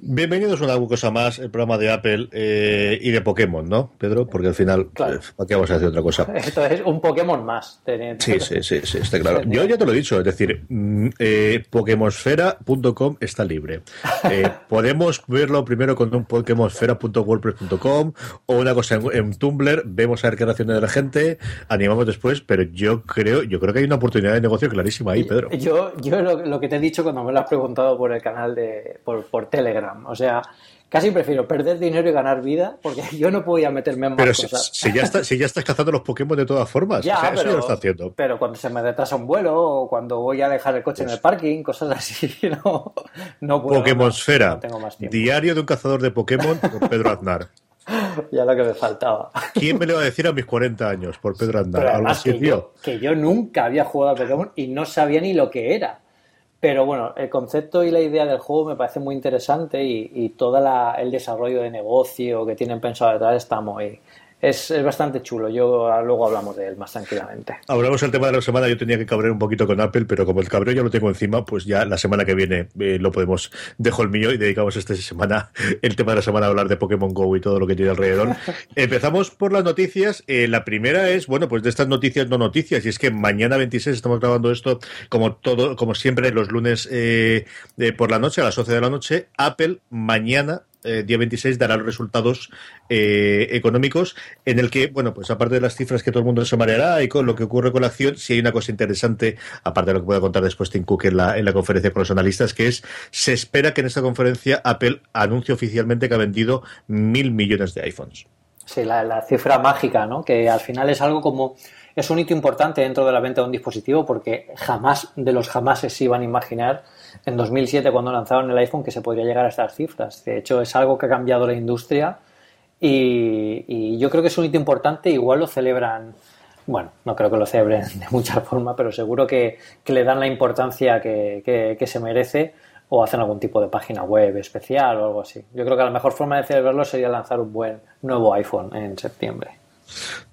Bienvenidos a una cosa más, el programa de Apple eh, y de Pokémon, ¿no, Pedro? Porque al final, Claro. eh, ¿para qué vamos a hacer otra cosa? Esto es un Pokémon más. teniendo- Sí, sí, sí, sí, está claro. Yo ya te lo he dicho, es decir, mm, eh, Pokemonsfera.com está libre. Eh, podemos verlo primero con un Pokemonsfera.wordpress.com o una cosa en, en Tumblr, vemos a ver qué reacciona de la gente, animamos después, pero yo creo, yo creo que hay una oportunidad de negocio clarísima ahí, Pedro. Yo, yo lo, lo que te he dicho cuando me lo has preguntado por el canal de por, por Telegram, o sea, casi prefiero perder dinero y ganar vida porque yo no podía meterme en más Pero cosas. si ya está, si ya estás cazando los Pokémon de todas formas, Ya, o sea, eso pero, ya lo está haciendo. pero cuando se me retrasa un vuelo o cuando voy a dejar el coche en el parking, cosas así, no, no puedo. Pokemonsfera, No tengo más tiempo. diario de un cazador de Pokémon por Pedro Aznar. Ya lo que me faltaba. ¿Quién me lo va a decir a mis 40 años por Pedro Aznar? Pero Algo además así, que yo, que yo nunca había jugado a Pokémon y no sabía ni lo que era. Pero bueno, el concepto y la idea del juego me parece muy interesante y, y todo el desarrollo de negocio que tienen pensado detrás está muy... Es, es bastante chulo. Yo ah, luego hablamos de él más tranquilamente. Hablamos del tema de la semana. Yo tenía que cabrear un poquito con Apple, pero como el cabreo ya lo tengo encima, pues ya la semana que viene eh, lo podemos. Dejo el mío y dedicamos esta semana, el tema de la semana, a hablar de Pokémon Go y todo lo que tiene alrededor. Empezamos por las noticias. Eh, la primera es, bueno, pues de estas noticias no noticias. Y es que mañana 26 estamos grabando esto, como todo, como siempre, los lunes eh, de- por la noche, a las 11 de la noche. Apple mañana eh, día 26 dará los resultados eh, económicos en el que, bueno, pues aparte de las cifras que todo el mundo se mareará y con lo que ocurre con la acción, si hay una cosa interesante, aparte de lo que pueda contar después Tim Cook en la, en la conferencia con los analistas, que es, se espera que en esta conferencia Apple anuncie oficialmente que ha vendido mil millones de iPhones. Sí, la, la cifra mágica, ¿no? Que al final es algo como... Es un hito importante dentro de la venta de un dispositivo porque jamás de los jamases se iban a imaginar en 2007 cuando lanzaron el iPhone que se podría llegar a estas cifras. De hecho, es algo que ha cambiado la industria y, yo creo que es un hito importante. Igual lo celebran, bueno, no creo que lo celebren de muchas formas, pero seguro que, le dan la importancia que se merece o hacen algún tipo de página web especial o algo así. Yo creo que la mejor forma de celebrarlo sería lanzar un buen nuevo iPhone en septiembre.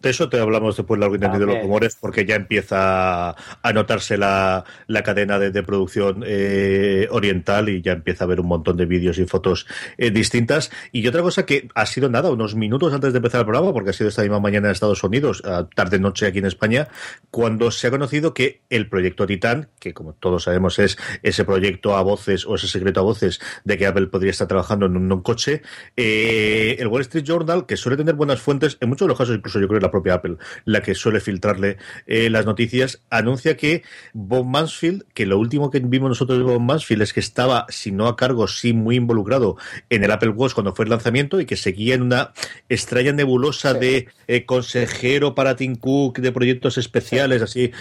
De eso te hablamos después largo y tendido de los rumores, porque ya empieza a notarse la, la cadena de, de producción eh, oriental y ya empieza a haber un montón de vídeos y fotos eh, distintas. Y otra cosa que ha sido nada, unos minutos antes de empezar el programa, porque ha sido esta misma mañana en Estados Unidos, tarde-noche aquí en España, cuando se ha conocido que el proyecto Titan, que como todos sabemos es ese proyecto a voces o ese secreto a voces de que Apple podría estar trabajando en un, un coche, eh, el Wall Street Journal, que suele tener buenas fuentes, en muchos de los casos incluso yo creo que la propia Apple, la que suele filtrarle eh, las noticias, anuncia que Bob Mansfield, que lo último que vimos nosotros de Bob Mansfield es que estaba, si no a cargo, sí muy involucrado en el Apple Watch cuando fue el lanzamiento y que seguía en una extraña nebulosa Sí. de eh, consejero para Tim Cook, de proyectos especiales, así,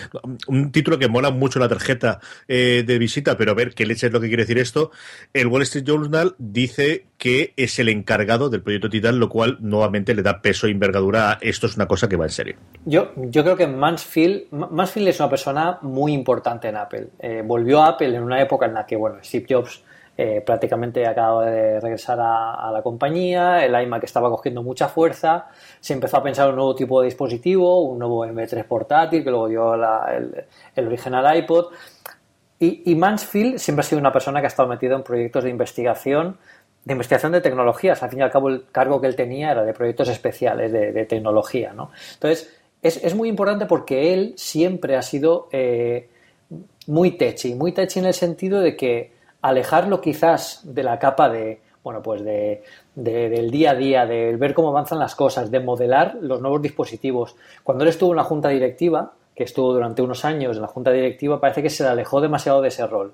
un título que mola mucho la tarjeta eh, de visita, pero a ver qué leche es lo que quiere decir esto. El Wall Street Journal dice que es el encargado del proyecto Titan, lo cual nuevamente le da peso e envergadura a esto es una cosa que va en serio. Yo, yo creo que Mansfield, Ma- Mansfield es una persona muy importante en Apple. Eh, volvió a Apple en una época en la que, bueno, Steve Jobs eh, prácticamente acababa de regresar a, la compañía, el iMac estaba cogiendo mucha fuerza, se empezó a pensar un nuevo tipo de dispositivo, un nuevo M3 portátil, que luego dio el, original iPod. Y, Mansfield siempre ha sido una persona que ha estado metido en proyectos de investigación, de investigación de tecnologías. Al fin y al cabo, el cargo que él tenía era de proyectos especiales de, de tecnología. ¿no? Entonces, es, es muy importante porque él siempre ha sido eh, muy techy, muy techy en el sentido de que alejarlo quizás de la capa de bueno, pues de, del día a día, de ver cómo avanzan las cosas, de modelar los nuevos dispositivos. Cuando él estuvo en la junta directiva, que estuvo durante unos años en la junta directiva, parece que se le alejó demasiado de ese rol.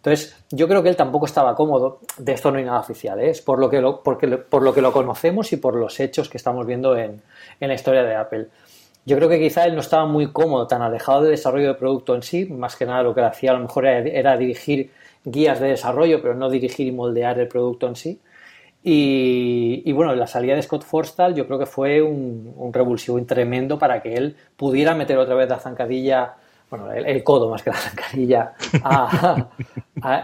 Entonces, yo creo que él tampoco estaba cómodo, de esto no hay nada oficial, ¿eh? es por lo, que lo, porque, por lo que lo conocemos y por los hechos que estamos viendo en, en la historia de Apple. Yo creo que quizá él no estaba muy cómodo, tan alejado del desarrollo de producto en sí, más que nada lo que hacía a lo mejor era, dirigir guías de desarrollo, pero no dirigir y moldear el producto en sí. Y, bueno, la salida de Scott Forstall yo creo que fue un, un revulsivo tremendo para que él pudiera meter otra vez la zancadilla bueno, el, codo más que la zancadilla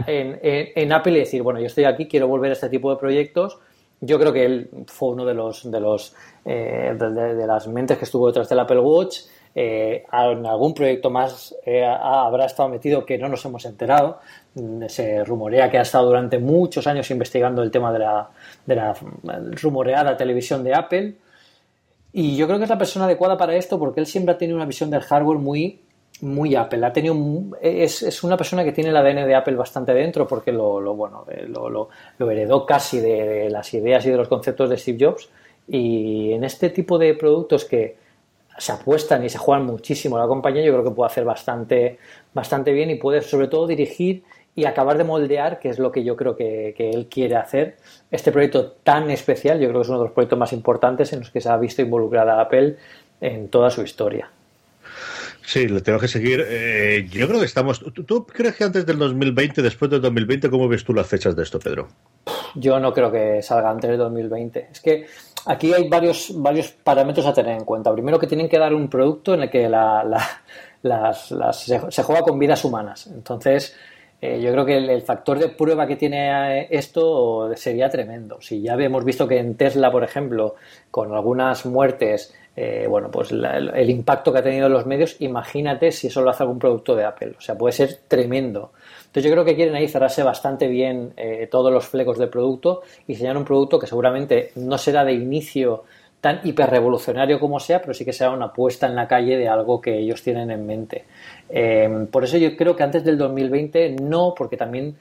en, Apple y decir, bueno, yo estoy aquí, quiero volver a este tipo de proyectos. Yo creo que él fue uno de los de los eh, de, las mentes que estuvo detrás del Apple Watch. Eh, en algún proyecto más eh, habrá estado metido que no nos hemos enterado. Se rumorea que ha estado durante muchos años investigando el tema de la, de la rumoreada televisión de Apple. Y yo creo que es la persona adecuada para esto porque él siempre ha tenido una visión del hardware muy muy Apple. Ha tenido es, es, una persona que tiene el ADN de Apple bastante dentro porque lo, bueno eh, lo, heredó casi de, las ideas y de los conceptos de Steve Jobs. Y en este tipo de productos que se apuestan y se juegan muchísimo la compañía, yo creo que puede hacer bastante, bastante bien y puede sobre todo dirigir y acabar de moldear, que es lo que yo creo que, que, él quiere hacer. Este proyecto tan especial, yo creo que es uno de los proyectos más importantes en los que se ha visto involucrada Apple en toda su historia. Sí, le tengo que seguir. Eh, yo creo que estamos. ¿tú, crees que antes del 2020, después del 2020, cómo ves tú las fechas de esto, Pedro? Yo no creo que salga antes del 2020. Es que aquí hay varios, varios parámetros a tener en cuenta. Primero, que tienen que dar un producto en el que la, las, se, juega con vidas humanas. Entonces, eh, yo creo que el, factor de prueba que tiene eh, esto sería tremendo. Si ya hemos visto que en Tesla, por ejemplo, con algunas muertes eh, bueno, pues el impacto que ha tenido en los medios, imagínate si eso lo hace algún producto de Apple. O sea, puede ser tremendo. Entonces yo creo que quieren ahí cerrarse bastante bien eh, todos los flecos del producto y diseñar un producto que seguramente no será de inicio tan hiperrevolucionario como sea, pero sí que será una apuesta en la calle de algo que ellos tienen en mente. Eh, por eso yo creo que antes del 2020 no, porque también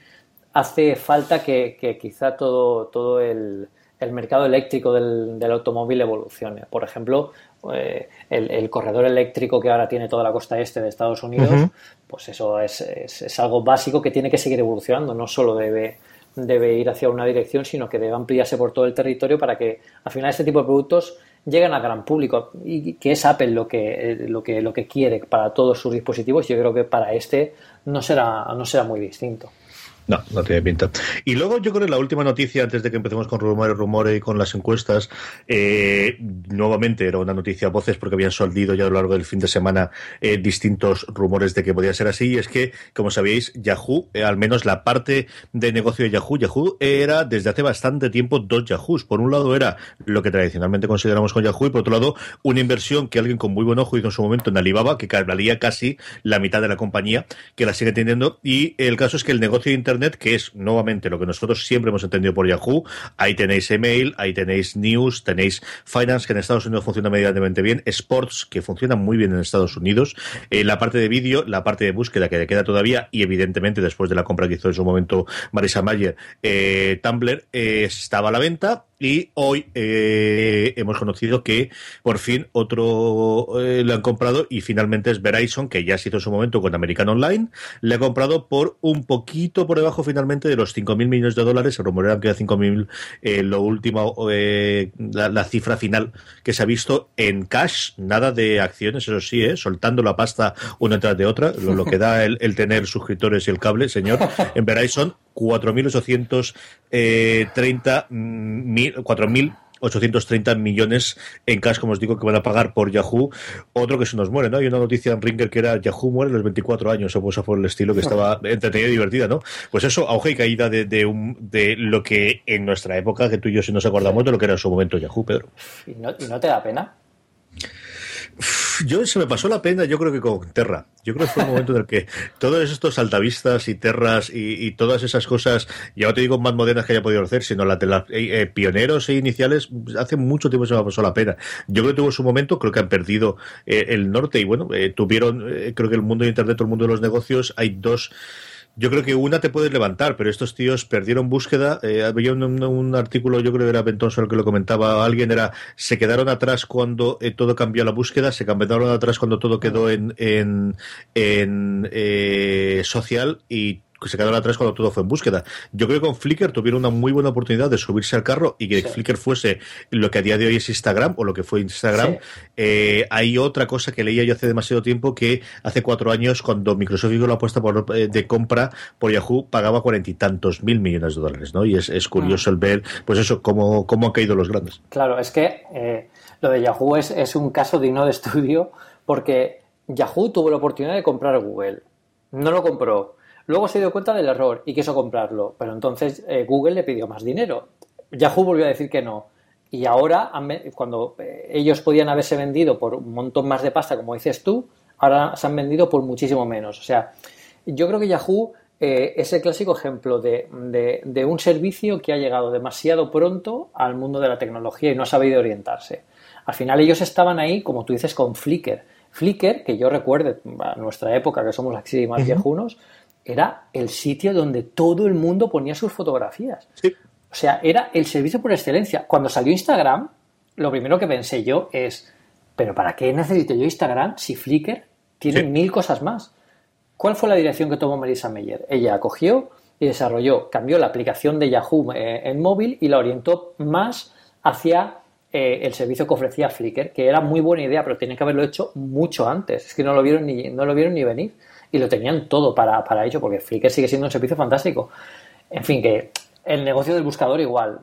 hace falta que, que quizá todo, todo el, el mercado eléctrico del, automóvil evolucione. Por ejemplo, eh, el, corredor eléctrico que ahora tiene toda la costa este de Estados Unidos, pues eso es, es, algo básico que tiene que seguir evolucionando, no solo debe, debe ir hacia una dirección, sino que debe ampliarse por todo el territorio para que al final este tipo de productos lleguen al gran público y que es Apple lo que, eh, lo que, lo que quiere para todos sus dispositivos. Yo creo que para este no será, no será muy distinto. No, no tiene pinta. Y luego yo creo que la última noticia, antes de que empecemos con rumores, rumores y con las encuestas, eh, nuevamente era una noticia a voces porque habían soldido ya a lo largo del fin de semana eh, distintos rumores de que podía ser así. Y es que, como sabéis, Yahoo, eh, al menos la parte de negocio de Yahoo, Yahoo era desde hace bastante tiempo dos Yahoos. Por un lado era lo que tradicionalmente consideramos con Yahoo y por otro lado una inversión que alguien con muy buen ojo hizo en su momento en Alibaba, que valía casi la mitad de la compañía, que la sigue teniendo. Y el caso es que el negocio de Internet que es nuevamente lo que nosotros siempre hemos entendido por Yahoo. Ahí tenéis email, ahí tenéis news, tenéis finance, que en Estados Unidos funciona medianamente bien, sports, que funciona muy bien en Estados Unidos, eh, la parte de vídeo, la parte de búsqueda que le queda todavía, y evidentemente después de la compra que hizo en su momento Marisa Mayer, eh, Tumblr eh, estaba a la venta y hoy eh, hemos conocido que por fin otro eh, lo han comprado y finalmente es Verizon, que ya se hizo en su momento con American Online. Le ha comprado por un poquito por debajo finalmente de los 5.000 millones de dólares. Se rumorean que era 5.000 eh, lo último, eh, la, cifra final que se ha visto en cash. Nada de acciones, eso sí, ¿eh? soltando la pasta una tras de otra. Lo, que da el, el, tener suscriptores y el cable, señor. En Verizon 4.830 mil, 4.830 millones en cash, como os digo, que van a pagar por Yahoo. Otro que se nos muere, ¿no? Hay una noticia en Ringer que era Yahoo muere a los 24 años, o cosa por el estilo, que estaba entretenida y divertida, ¿no? Pues eso, auge y caída de, de, un, de lo que en nuestra época, que tú y yo sí nos acordamos de lo que era en su momento Yahoo, Pedro. ¿Y no, y no te da pena? Yo se me pasó la pena, yo creo que con Terra. Yo creo que fue un momento en el que todos estos altavistas y terras y, todas esas cosas, ya no te digo más modernas que haya podido hacer, sino las de los eh, eh, pioneros e iniciales, hace mucho tiempo se me pasó la pena. Yo creo que tuvo su momento, creo que han perdido eh, el norte y bueno, tuvieron, creo que el mundo de Internet, el mundo de los negocios, hay dos Yo creo que una te puedes levantar, pero estos tíos perdieron búsqueda. Eh, había un, artículo, yo creo que era Bentonson el que lo comentaba alguien, era se quedaron atrás cuando eh, todo cambió la búsqueda, se quedaron atrás cuando todo quedó en, en, en eh, social y se quedaron atrás cuando todo fue en búsqueda. Yo creo que con Flickr tuvieron una muy buena oportunidad de subirse al carro y que Flickr fuese lo que a día de hoy es Instagram o lo que fue Instagram. Eh, hay otra cosa que leía yo hace demasiado tiempo que hace cuatro años cuando Microsoft hizo la apuesta por, eh, de compra por Yahoo pagaba cuarenta y tantos mil millones de dólares, ¿no? Y es, curioso el ver, pues eso, cómo, cómo han caído los grandes. Claro, es que eh, lo de Yahoo es, es un caso digno de estudio porque Yahoo tuvo la oportunidad de comprar Google. No lo compró Luego se dio cuenta del error y quiso comprarlo, pero entonces eh, Google le pidió más dinero. Yahoo volvió a decir que no. Y ahora, cuando eh, ellos podían haberse vendido por un montón más de pasta, como dices tú, ahora se han vendido por muchísimo menos. O sea, yo creo que Yahoo eh, es el clásico ejemplo de, de, un servicio que ha llegado demasiado pronto al mundo de la tecnología y no ha sabido orientarse. Al final ellos estaban ahí, como tú dices, con Flickr. Flickr, que yo recuerde, a nuestra época, que somos así más viejunos, era el sitio donde todo el mundo ponía sus fotografías. O sea, era el servicio por excelencia. Cuando salió Instagram, lo primero que pensé yo es, pero ¿para qué necesito yo Instagram si Flickr tiene mil cosas más? ¿Cuál fue la dirección que tomó Marisa Meyer? Ella cogió y desarrolló, cambió la aplicación de Yahoo eh, en móvil y la orientó más hacia eh, el servicio que ofrecía Flickr, que era muy buena idea, pero tenía que haberlo hecho mucho antes. Es que no lo vieron ni, no lo vieron ni venir y lo tenían todo para, para ello, porque Flickr sigue siendo un servicio fantástico. En fin, que el negocio del buscador igual,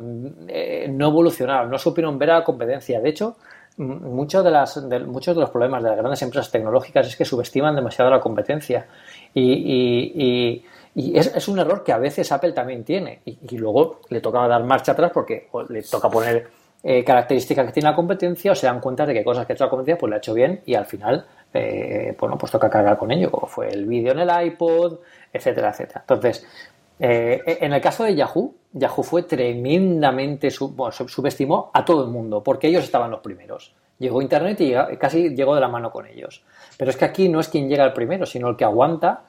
eh, no evolucionaron, no supieron ver a la competencia. De hecho, muchos de, las, de, muchos de los problemas de las grandes empresas tecnológicas es que subestiman demasiado la competencia. Y, es, un error que a veces Apple también tiene. Y, luego le toca dar marcha atrás porque le toca poner eh, características que tiene la competencia o se dan cuenta de que cosas que ha hecho la competencia pues le ha hecho bien y al final eh, bueno, pues toca cargar con ello, como fue el vídeo en el iPod, etcétera, etcétera. Entonces, eh, en el caso de Yahoo, Yahoo fue tremendamente, subestimó a todo el mundo, porque ellos estaban los primeros. Llegó Internet y casi llegó de la mano con ellos. Pero es que aquí no es quien llega el primero, sino el que aguanta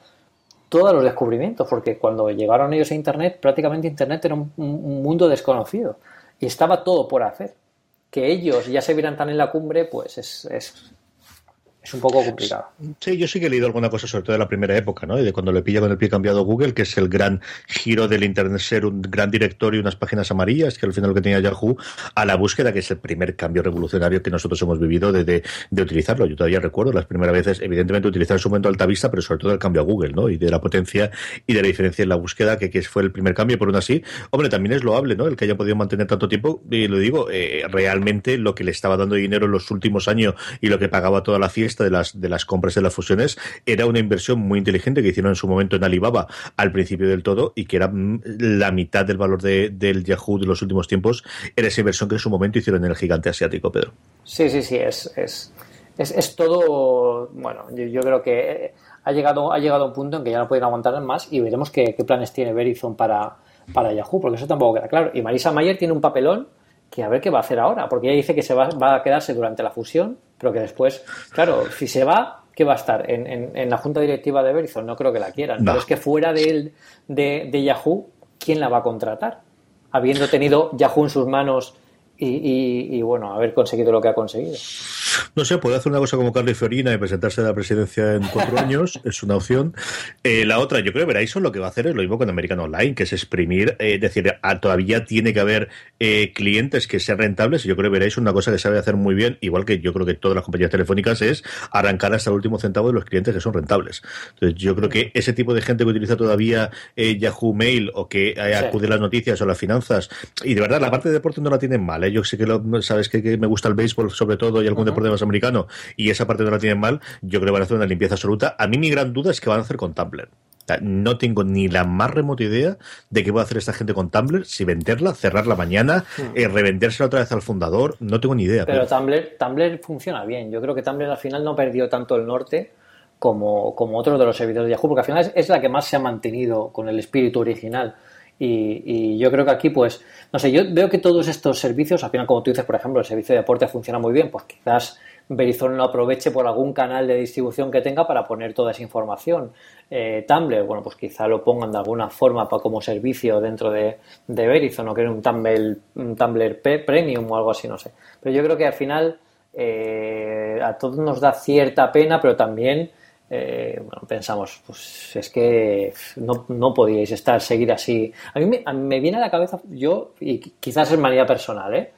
todos los descubrimientos, porque cuando llegaron ellos a Internet, prácticamente Internet era un, mundo desconocido y estaba todo por hacer. Que ellos ya se vieran tan en la cumbre, pues es, es un poco complicado. Sí, yo sí que he leído alguna cosa, sobre todo de la primera época, ¿no? Y de cuando le pilla con el pie cambiado Google, que es el gran giro del Internet ser un gran directorio y unas páginas amarillas, que al final lo que tenía Yahoo, a la búsqueda, que es el primer cambio revolucionario que nosotros hemos vivido de, de, utilizarlo. Yo todavía recuerdo las primeras veces, evidentemente, utilizar en su momento Alta Vista, pero sobre todo el cambio a Google, ¿no? Y de la potencia y de la diferencia en la búsqueda, que, que fue el primer cambio, por un así. Hombre, también es loable, ¿no? El que haya podido mantener tanto tiempo, y lo digo, eh, realmente lo que le estaba dando dinero en los últimos años y lo que pagaba toda la fiesta de las, de las compras de las fusiones, era una inversión muy inteligente que hicieron en su momento en Alibaba al principio del todo y que era mm, la mitad del valor de, del Yahoo de los últimos tiempos, era esa inversión que en su momento hicieron en el gigante asiático, Pedro. Sí, sí, sí, es, es, es, todo, bueno, yo, creo que ha llegado, ha llegado a un punto en que ya no pueden aguantar más y veremos qué, planes tiene Verizon para, para Yahoo, porque eso tampoco queda claro. Y Marisa Mayer tiene un papelón que a ver qué va a hacer ahora, porque ella dice que se va, va a quedarse durante la fusión, pero que después, claro, si se va, ¿qué va a estar? ¿En, la junta directiva de Verizon? No creo que la quieran. Pero es que fuera de, de, de, Yahoo, ¿quién la va a contratar? Habiendo tenido Yahoo en sus manos y, bueno, haber conseguido lo que ha conseguido. No sé, puede hacer una cosa como Carly Fiorina y presentarse a la presidencia en cuatro años, es una opción. Eh, la otra, yo creo que Verizon lo que va a hacer es lo mismo con American Online, que es exprimir, eh, es decir, todavía tiene que haber eh, clientes que sean rentables y yo creo que Verizon una cosa que sabe hacer muy bien, igual que yo creo que todas las compañías telefónicas, es arrancar hasta el último centavo de los clientes que son rentables. Entonces, yo creo que ese tipo de gente que utiliza todavía Yahoo Mail o que acude a las noticias o las finanzas, y de verdad, la parte de deporte no la tienen mal, yo sé que lo, sabes que, me gusta el béisbol sobre todo y algún deporte más americano y esa parte no la tienen mal, yo creo que van a hacer una limpieza absoluta. A mí mi gran duda es que van a hacer con Tumblr. No tengo ni la más remota idea de qué va a hacer esta gente con Tumblr, si venderla, cerrarla mañana, hmm. eh, revendérsela otra vez al fundador, no tengo ni idea. Pero, Tumblr, Tumblr funciona bien. Yo creo que Tumblr al final no perdió tanto el norte como, como otros de los servidores de Yahoo, porque al final es, la que más se ha mantenido con el espíritu original. Y, yo creo que aquí, pues, no sé, yo veo que todos estos servicios, al final, como tú dices, por ejemplo, el servicio de deporte funciona muy bien, pues quizás Verizon lo aproveche por algún canal de distribución que tenga para poner toda esa información. Eh, Tumblr, bueno, pues quizá lo pongan de alguna forma para, como servicio dentro de, de Verizon o que un Tumblr, un Tumblr Premium o algo así, no sé. Pero yo creo que al final eh, a todos nos da cierta pena, pero también eh, bueno, pensamos, pues es que no, no podíais estar, seguir así. A mí, me, viene a la cabeza, yo, y quizás es manía personal, ¿eh?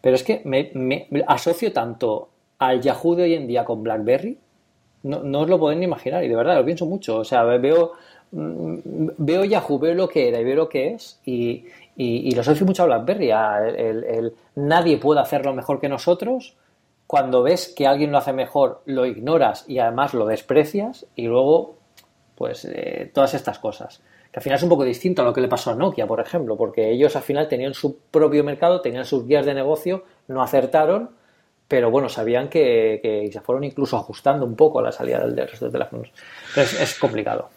pero es que me, asocio tanto al Yahoo de hoy en día con BlackBerry, no, no os lo podéis ni imaginar, y de verdad lo pienso mucho. O sea, veo, mm, veo Yahoo, veo lo que era y veo lo que es, y, y, lo asocio mucho a BlackBerry. el, nadie puede hacerlo mejor que nosotros cuando ves que alguien lo hace mejor, lo ignoras y además lo desprecias y luego, pues, eh, todas estas cosas. Que al final es un poco distinto a lo que le pasó a Nokia, por ejemplo, porque ellos al final tenían su propio mercado, tenían sus guías de negocio, no acertaron, pero bueno, sabían que, se fueron incluso ajustando un poco a la salida del resto de teléfonos. Entonces es complicado.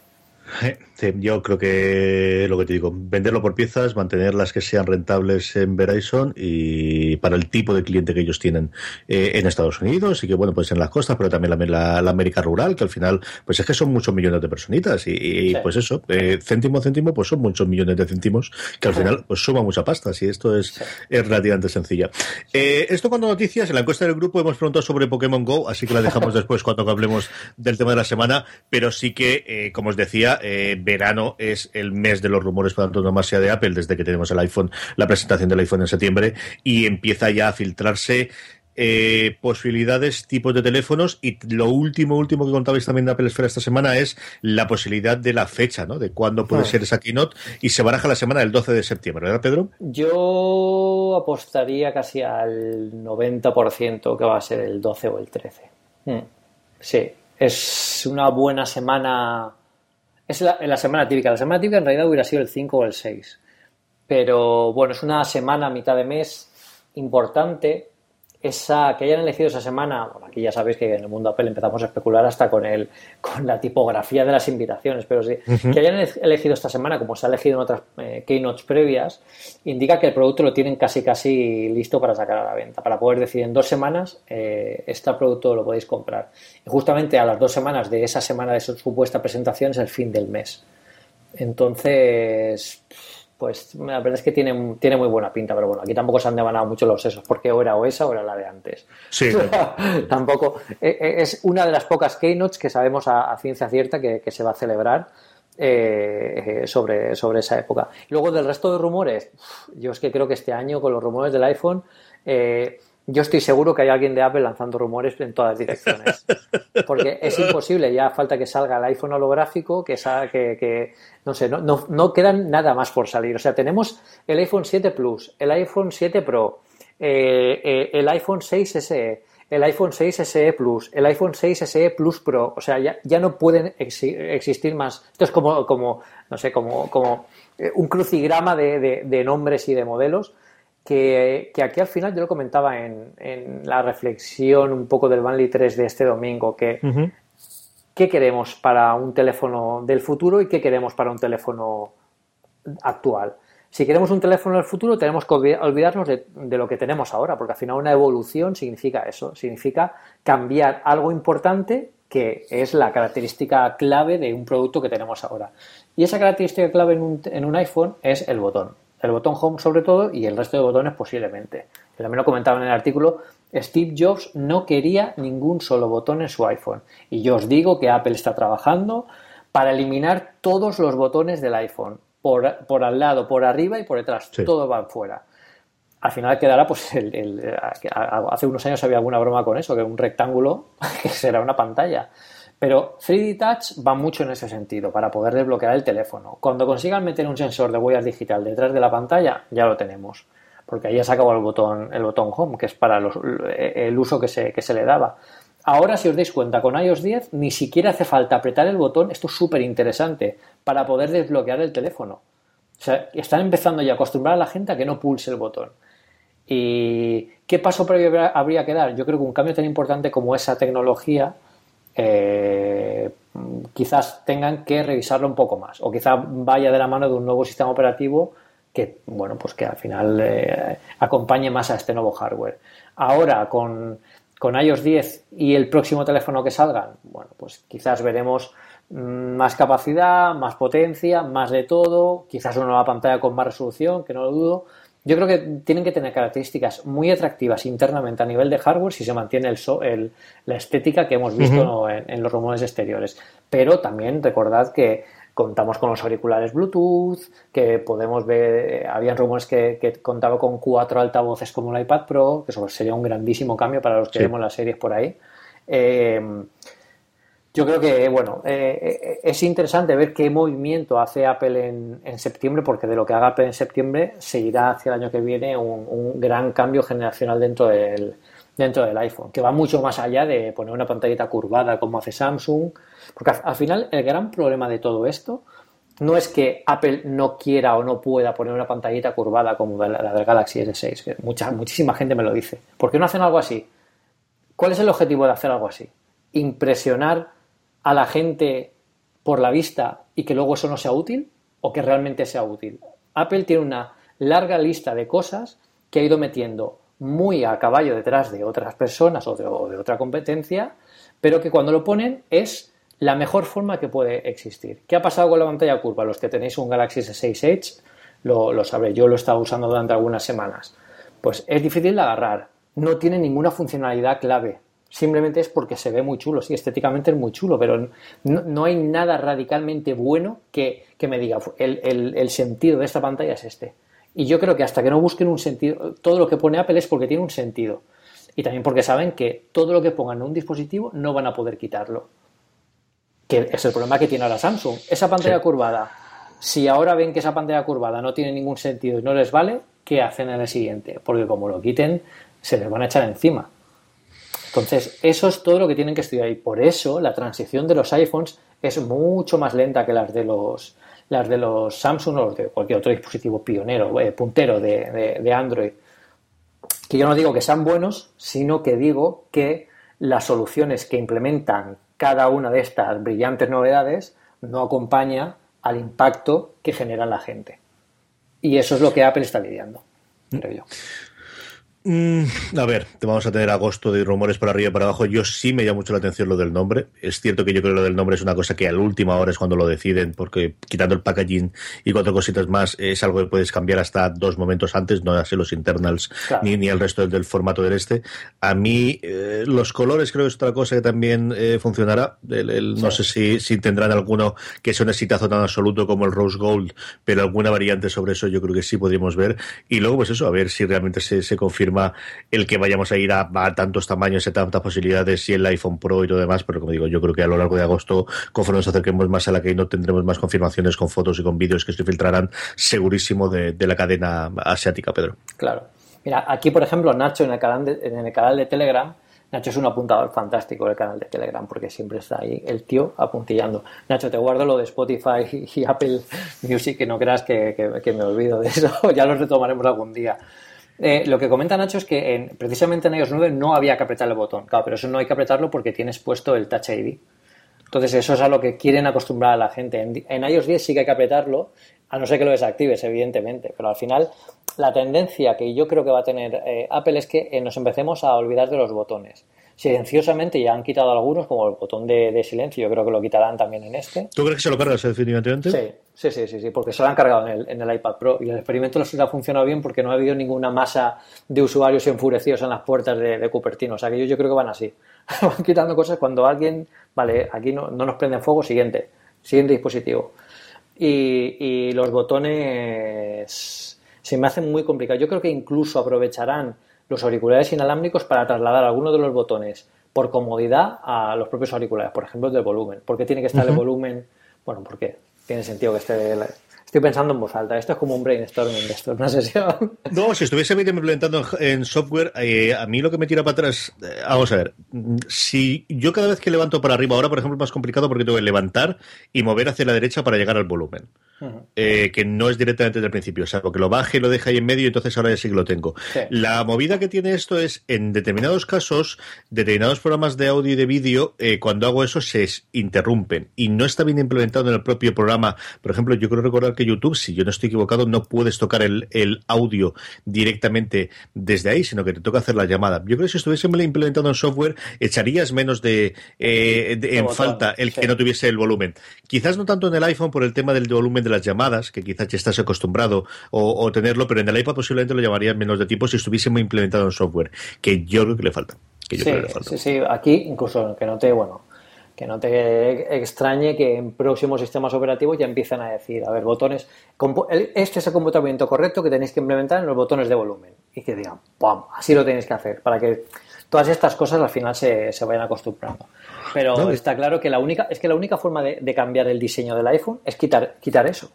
Sí, yo creo que lo que te digo, venderlo por piezas, mantener las que sean rentables en Verizon y para el tipo de cliente que ellos tienen eh, en Estados Unidos y que bueno, pues en las costas, pero también la, la, América rural, que al final, pues es que son muchos millones de personitas y, pues eso, eh, céntimo a céntimo, pues son muchos millones de céntimos que al final pues suma mucha pasta, y esto es, es relativamente sencilla. Eh, esto cuando noticias, en la encuesta del grupo hemos preguntado sobre Pokémon Go, así que la dejamos después cuando hablemos del tema de la semana, pero sí que, como os decía, eh, verano es el mes de los rumores para antonomasia de Apple, desde que tenemos el iPhone, la presentación del iPhone en septiembre, y empieza ya a filtrarse eh, posibilidades, tipos de teléfonos y lo último, último que contabais también de Apple Esfera esta semana es la posibilidad de la fecha, ¿no? De cuándo puede ah. ser esa keynote y se baraja la semana del 12 de septiembre, ¿verdad, Pedro? Yo apostaría casi al 90% que va a ser el 12 o el 13. Hmm. Sí, es una buena semana es la, semana típica. La semana típica en realidad hubiera sido el 5 o el 6. Pero bueno, es una semana mitad de mes importante esa, que hayan elegido esa semana, bueno, aquí ya sabéis que en el mundo Apple empezamos a especular hasta con el, con la tipografía de las invitaciones, pero sí, que hayan elegido esta semana, como se ha elegido en otras eh, keynotes previas, indica que el producto lo tienen casi casi listo para sacar a la venta, para poder decir en dos semanas eh, este producto lo podéis comprar. Y justamente a las dos semanas de esa semana de su supuesta presentación es el fin del mes. Entonces, pues la verdad es que tiene, tiene muy buena pinta, pero bueno, aquí tampoco se han devanado mucho los sesos, porque o era o esa o era la de antes. Sí. tampoco. E, e, es una de las pocas keynotes que sabemos a, ciencia cierta que, se va a celebrar eh, eh, sobre, sobre esa época. Luego del resto de rumores, yo es que creo que este año con los rumores del iPhone. Eh, yo estoy seguro que hay alguien de Apple lanzando rumores en todas direcciones. Porque es imposible, ya falta que salga el iPhone holográfico, que, que, que no sé, no, no, no, quedan nada más por salir. O sea, tenemos el iPhone 7 Plus, el iPhone 7 Pro, eh, eh, el iPhone 6 SE, el iPhone 6 SE Plus, el iPhone 6 SE Plus Pro. O sea, ya, ya no pueden existir más. Esto es como, como no sé, como, como eh, un crucigrama de, de nombres y de modelos que, aquí al final yo lo comentaba en, la reflexión un poco del Banley 3 de este domingo, que qué queremos para un teléfono del futuro y qué queremos para un teléfono actual. Si queremos un teléfono del futuro tenemos que olvidarnos de, de, lo que tenemos ahora, porque al final una evolución significa eso, significa cambiar algo importante que es la característica clave de un producto que tenemos ahora. Y esa característica clave en un, en un iPhone es el botón el botón Home sobre todo y el resto de botones posiblemente. También lo comentaba en el artículo, Steve Jobs no quería ningún solo botón en su iPhone. Y yo os digo que Apple está trabajando para eliminar todos los botones del iPhone, por, por al lado, por arriba y por detrás, todo va fuera. Al final quedará, pues, el, hace unos años había alguna broma con eso, que un rectángulo que será una pantalla. Pero 3D Touch va mucho en ese sentido, para poder desbloquear el teléfono. Cuando consigan meter un sensor de huellas digital detrás de la pantalla, ya lo tenemos. Porque ahí ya se acabó el botón, el botón Home, que es para el uso que se, que se le daba. Ahora, si os dais cuenta, con iOS 10 ni siquiera hace falta apretar el botón, esto es súper interesante, para poder desbloquear el teléfono. O sea, están empezando ya a acostumbrar a la gente a que no pulse el botón. ¿Y qué paso previo habría que dar? Yo creo que un cambio tan importante como esa tecnología eh, quizás tengan que revisarlo un poco más o quizás vaya de la mano de un nuevo sistema operativo que, bueno, pues que al final eh, acompañe más a este nuevo hardware. Ahora, con, con iOS 10 y el próximo teléfono que salgan, bueno, pues quizás veremos mm, más capacidad, más potencia, más de todo, quizás una nueva pantalla con más resolución, que no lo dudo. Yo creo que tienen que tener características muy atractivas internamente a nivel de hardware si se mantiene el, la estética que hemos visto en, los rumores exteriores. Pero también recordad que contamos con los auriculares Bluetooth, que podemos ver, habían rumores que, que, contaba con cuatro altavoces como el iPad Pro, que eso sería un grandísimo cambio para los que vemos las series por ahí. Eh, yo creo que, bueno, eh, es interesante ver qué movimiento hace Apple en, septiembre, porque de lo que haga Apple en septiembre seguirá hacia el año que viene un, gran cambio generacional dentro del, dentro del iPhone, que va mucho más allá de poner una pantallita curvada como hace Samsung, porque al, final el gran problema de todo esto no es que Apple no quiera o no pueda poner una pantallita curvada como la, del Galaxy S6, que mucha, muchísima gente me lo dice. ¿Por qué no hacen algo así? ¿Cuál es el objetivo de hacer algo así? ¿Impresionar a la gente por la vista y que luego eso no sea útil o que realmente sea útil. Apple tiene una larga lista de cosas que ha ido metiendo muy a caballo detrás de otras personas o de, otra competencia, pero que cuando lo ponen es la mejor forma que puede existir. ¿Qué ha pasado con la pantalla curva? Los que tenéis un Galaxy S6 Edge lo, lo yo lo he estado usando durante algunas semanas. Pues es difícil de agarrar, no tiene ninguna funcionalidad clave, simplemente es porque se ve muy chulo, sí, estéticamente es muy chulo, pero no, hay nada radicalmente bueno que, me diga, el, sentido de esta pantalla es este. Y yo creo que hasta que no busquen un sentido, todo lo que pone Apple es porque tiene un sentido. Y también porque saben que todo lo que pongan en un dispositivo no van a poder quitarlo. Que es el problema que tiene ahora Samsung. Esa pantalla curvada, si ahora ven que esa pantalla curvada no tiene ningún sentido y no les vale, ¿qué hacen en el siguiente? Porque como lo quiten, se les van a echar encima. Entonces, eso es todo lo que tienen que estudiar y por eso la transición de los iPhones es mucho más lenta que las de los, las de los Samsung o de cualquier otro dispositivo pionero, eh, puntero de, Android. Que yo no digo que sean buenos, sino que digo que las soluciones que implementan cada una de estas brillantes novedades no acompaña al impacto que genera la gente. Y eso es lo que Apple está lidiando, creo yo. Mm, a ver, te vamos a tener agosto de rumores para arriba y para abajo. Yo sí me llama mucho la atención lo del nombre. Es cierto que yo creo que lo del nombre es una cosa que a la última hora es cuando lo deciden, porque quitando el packaging y cuatro cositas más, es algo que puedes cambiar hasta dos momentos antes, no así los internals ni, ni el resto del, formato del este. A mí, eh, los colores creo que es otra cosa que también eh, funcionará. No sé si, si tendrán alguno que sea un exitazo tan absoluto como el Rose Gold, pero alguna variante sobre eso yo creo que sí podríamos ver. Y luego, pues eso, a ver si realmente se, se confirma el que vayamos a ir a, tantos tamaños y tantas posibilidades y el iPhone Pro y todo demás, pero como digo, yo creo que a lo largo de agosto, conforme nos acerquemos más a la que no tendremos más confirmaciones con fotos y con vídeos que se filtrarán segurísimo de, la cadena asiática, Pedro. Claro. Mira, aquí por ejemplo, Nacho en el canal de, en el canal de Telegram Nacho es un apuntador fantástico del canal de Telegram porque siempre está ahí el tío apuntillando. Nacho, te guardo lo de Spotify y Apple Music, que no creas que, me olvido de eso, ya lo retomaremos algún día. Eh, lo que comenta Nacho es que precisamente en iOS 9 no había que apretar el botón. Claro, pero eso no hay que apretarlo porque tienes puesto el Touch ID. Entonces, eso es a lo que quieren acostumbrar a la gente. En, iOS 10 sí que hay que apretarlo, a no ser que lo desactives, evidentemente. Pero al final, la tendencia que yo creo que va a tener eh, Apple es que eh, nos empecemos a olvidar de los botones silenciosamente ya han quitado algunos, como el botón de, silencio, yo creo que lo quitarán también en este. ¿Tú crees que se lo cargas definitivamente? Sí, sí, sí, sí, porque se lo han cargado en el, en el iPad Pro y el experimento ha funcionado bien porque no ha habido ninguna masa de usuarios enfurecidos en las puertas de, Cupertino, o sea que yo, yo creo que van así, van quitando cosas cuando alguien, vale, aquí no, no nos prenden fuego, siguiente, siguiente dispositivo. Y, y los botones se me hacen muy complicados. Yo creo que incluso aprovecharán los auriculares inalámbricos para trasladar alguno de los botones por comodidad a los propios auriculares, por ejemplo, del volumen. ¿Por qué tiene que estar el volumen? Bueno, porque tiene sentido que esté... Estoy pensando en voz alta. Esto es como un brainstorming de esto, una sesión. No, si estuviese implementando en software, eh, a mí lo que me tira para atrás, eh, vamos a ver, si yo cada vez que levanto para arriba, ahora por ejemplo es más complicado porque tengo que levantar y mover hacia la derecha para llegar al volumen. Eh, que no es directamente desde el principio, o sea, que lo baje y lo deja ahí en medio y entonces ahora ya sí que lo tengo. La movida que tiene esto es, en determinados casos, determinados programas de audio y de vídeo, eh, cuando hago eso se interrumpen y no está bien implementado en el propio programa. Por ejemplo, yo creo recordar que YouTube, si yo no estoy equivocado, no puedes tocar el, audio directamente desde ahí, sino que te toca hacer la llamada. Yo creo que si estuviese implementado en software, echarías menos de, eh, en falta el que no tuviese el volumen. Quizás no tanto en el iPhone por el tema del volumen de las llamadas, que quizás ya estás acostumbrado o, tenerlo, pero en el iPad posiblemente lo llamarían menos de tipo si estuviese muy implementado en software, que yo creo que le falta. Que sí, sí, sí, aquí incluso que no te, bueno, que no te extrañe que en próximos sistemas operativos ya empiezan a decir, a ver, botones, este es el comportamiento correcto que tenéis que implementar en los botones de volumen. Y que digan, ¡pum! Así lo tenéis que hacer, para que todas estas cosas al final se, se vayan acostumbrando. Pero está claro que la única, es que la única forma de, de, cambiar el diseño del iPhone es quitar, quitar eso.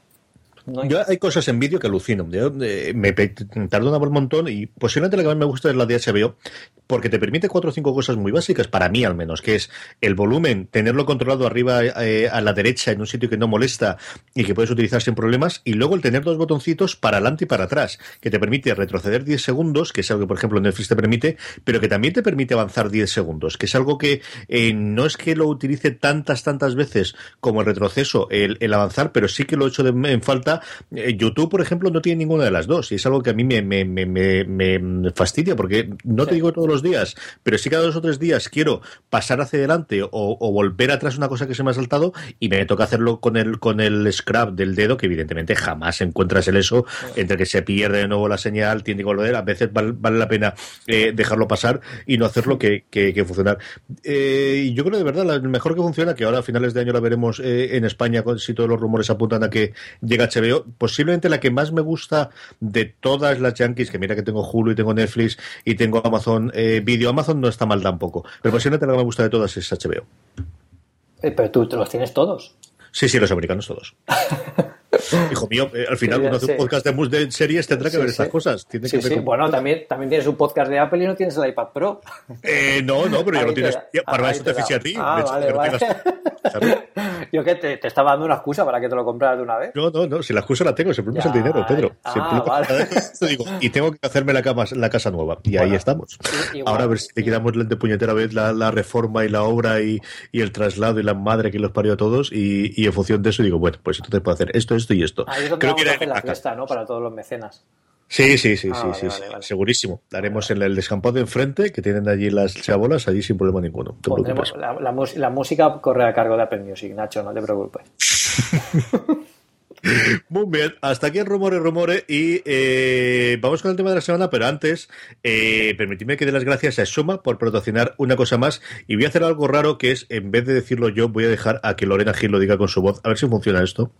Hay... Yo hay cosas en vídeo que alucino. me tardo un montón y posiblemente la que más me gusta es la de HBO, porque te permite cuatro o cinco cosas muy básicas, para mí al menos, que es el volumen, tenerlo controlado arriba eh, a la derecha en un sitio que no molesta y que puedes utilizar sin problemas, y luego el tener dos botoncitos para adelante y para atrás, que te permite retroceder 10 segundos, que es algo que por ejemplo Netflix te permite, pero que también te permite avanzar 10 segundos, que es algo que eh, no es que lo utilice tantas, tantas veces como el retroceso, el, avanzar, pero sí que lo he hecho en falta. Eh, YouTube, por ejemplo, no tiene ninguna de las dos, y es algo que a mí me, me, me, me fastidia, porque no te digo todos los días, pero si cada dos o tres días quiero pasar hacia adelante o, volver atrás una cosa que se me ha saltado y me toca hacerlo con el, con el scrap del dedo, que evidentemente jamás encuentras el eso, entre que se pierde de nuevo la señal, tiene que volver, a veces vale, la pena eh, dejarlo pasar y no hacerlo que, que, funcionar. Eh, y yo creo de verdad, el mejor que funciona, que ahora a finales de año la veremos eh, en España, si todos los rumores apuntan a que llega HBO, posiblemente la que más me gusta de todas las Yankees, que mira que tengo Hulu y tengo Netflix y tengo Amazon vídeo Amazon no está mal tampoco. Pero posiblemente la que me gusta de todas es HBO. Eh, pero tú los tienes todos. Sí, sí, los americanos todos. Hijo mío, eh, al final cuando hace un podcast de, series tendrá que ver estas cosas. Tiene que ver Bueno, también, también tienes un podcast de Apple y no tienes el iPad Pro. Eh, no, no, pero ya lo tienes. para eso te a ti. Ah, vale, vale. Yo que te, te, estaba dando una excusa para que te lo compraras de una vez. No, no, no. Si la excusa la tengo, el problema es el dinero, Pedro. Ah, vale. digo, y tengo que hacerme la, cama, la casa nueva. Y ahí estamos. Ahora a ver si te quedamos de puñetera vez la, la, reforma y la obra y, y, el traslado y la madre que los parió a todos. Y, y en función de eso digo, bueno, pues entonces puedo hacer esto, esto y esto. Creo que era la fiesta, ¿no? Para todos los mecenas. Sí, sí, sí, ah, sí, sí, segurísimo. Daremos en el descampado de enfrente, que tienen allí las chabolas, allí sin problema ninguno. la, la, música corre a cargo de Apple Music, Nacho, no te preocupes. Muy bien, hasta aquí el rumore, rumore y eh, vamos con el tema de la semana, pero antes eh, permitidme que dé las gracias a Suma por patrocinar una cosa más y voy a hacer algo raro que es, en vez de decirlo yo, voy a dejar a que Lorena Gil lo diga con su voz, a ver si funciona esto.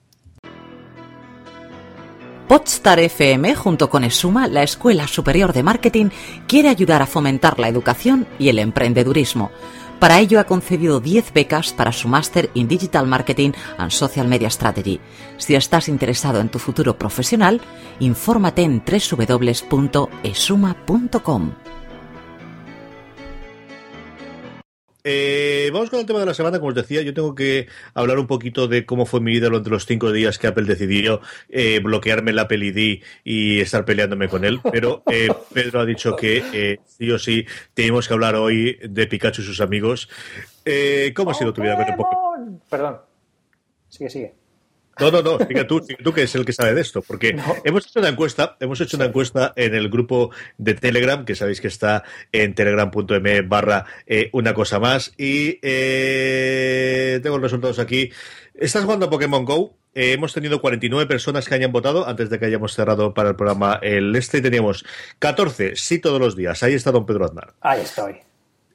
Podstar FM, junto con ESUMA, la Escuela Superior de Marketing, quiere ayudar a fomentar la educación y el emprendedurismo. Para ello ha concedido 10 becas para su máster in Digital Marketing and Social Media Strategy. Si estás interesado en tu futuro profesional, infórmate en www.esuma.com. Eh, vamos con el tema de la semana. Como os decía, yo tengo que hablar un poquito de cómo fue mi vida durante los cinco días que Apple decidió eh, bloquearme el Apple ID y estar peleándome con él. Pero eh, Pedro ha dicho que sí o sí tenemos que hablar hoy de Pikachu y sus amigos. ¿Cómo ha sido tu vida? Perdón. Sigue, sigue. No, no, no, fíjate tú, tú que es el que sabe de esto, porque hemos hecho una encuesta, hemos hecho una encuesta en el grupo de Telegram, que sabéis que está en telegram.me barra eh, una cosa más, y eh, tengo los resultados aquí. Estás jugando a Pokémon Go, eh, hemos tenido 49 personas que hayan votado antes de que hayamos cerrado para el programa el este, y teníamos 14, sí todos los días, ahí está don Pedro Aznar. Ahí estoy.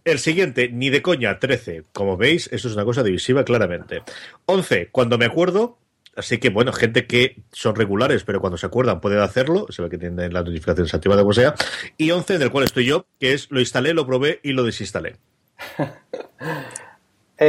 El siguiente, ni de coña, 13. Como veis, eso es una cosa divisiva claramente. 11, cuando me acuerdo, Así que, bueno, gente que son regulares, pero cuando se acuerdan pueden hacerlo. Se ve que tienen las notificaciones activadas, como sea. Y 11, en el cual estoy yo, que es lo instalé, lo probé y lo desinstalé.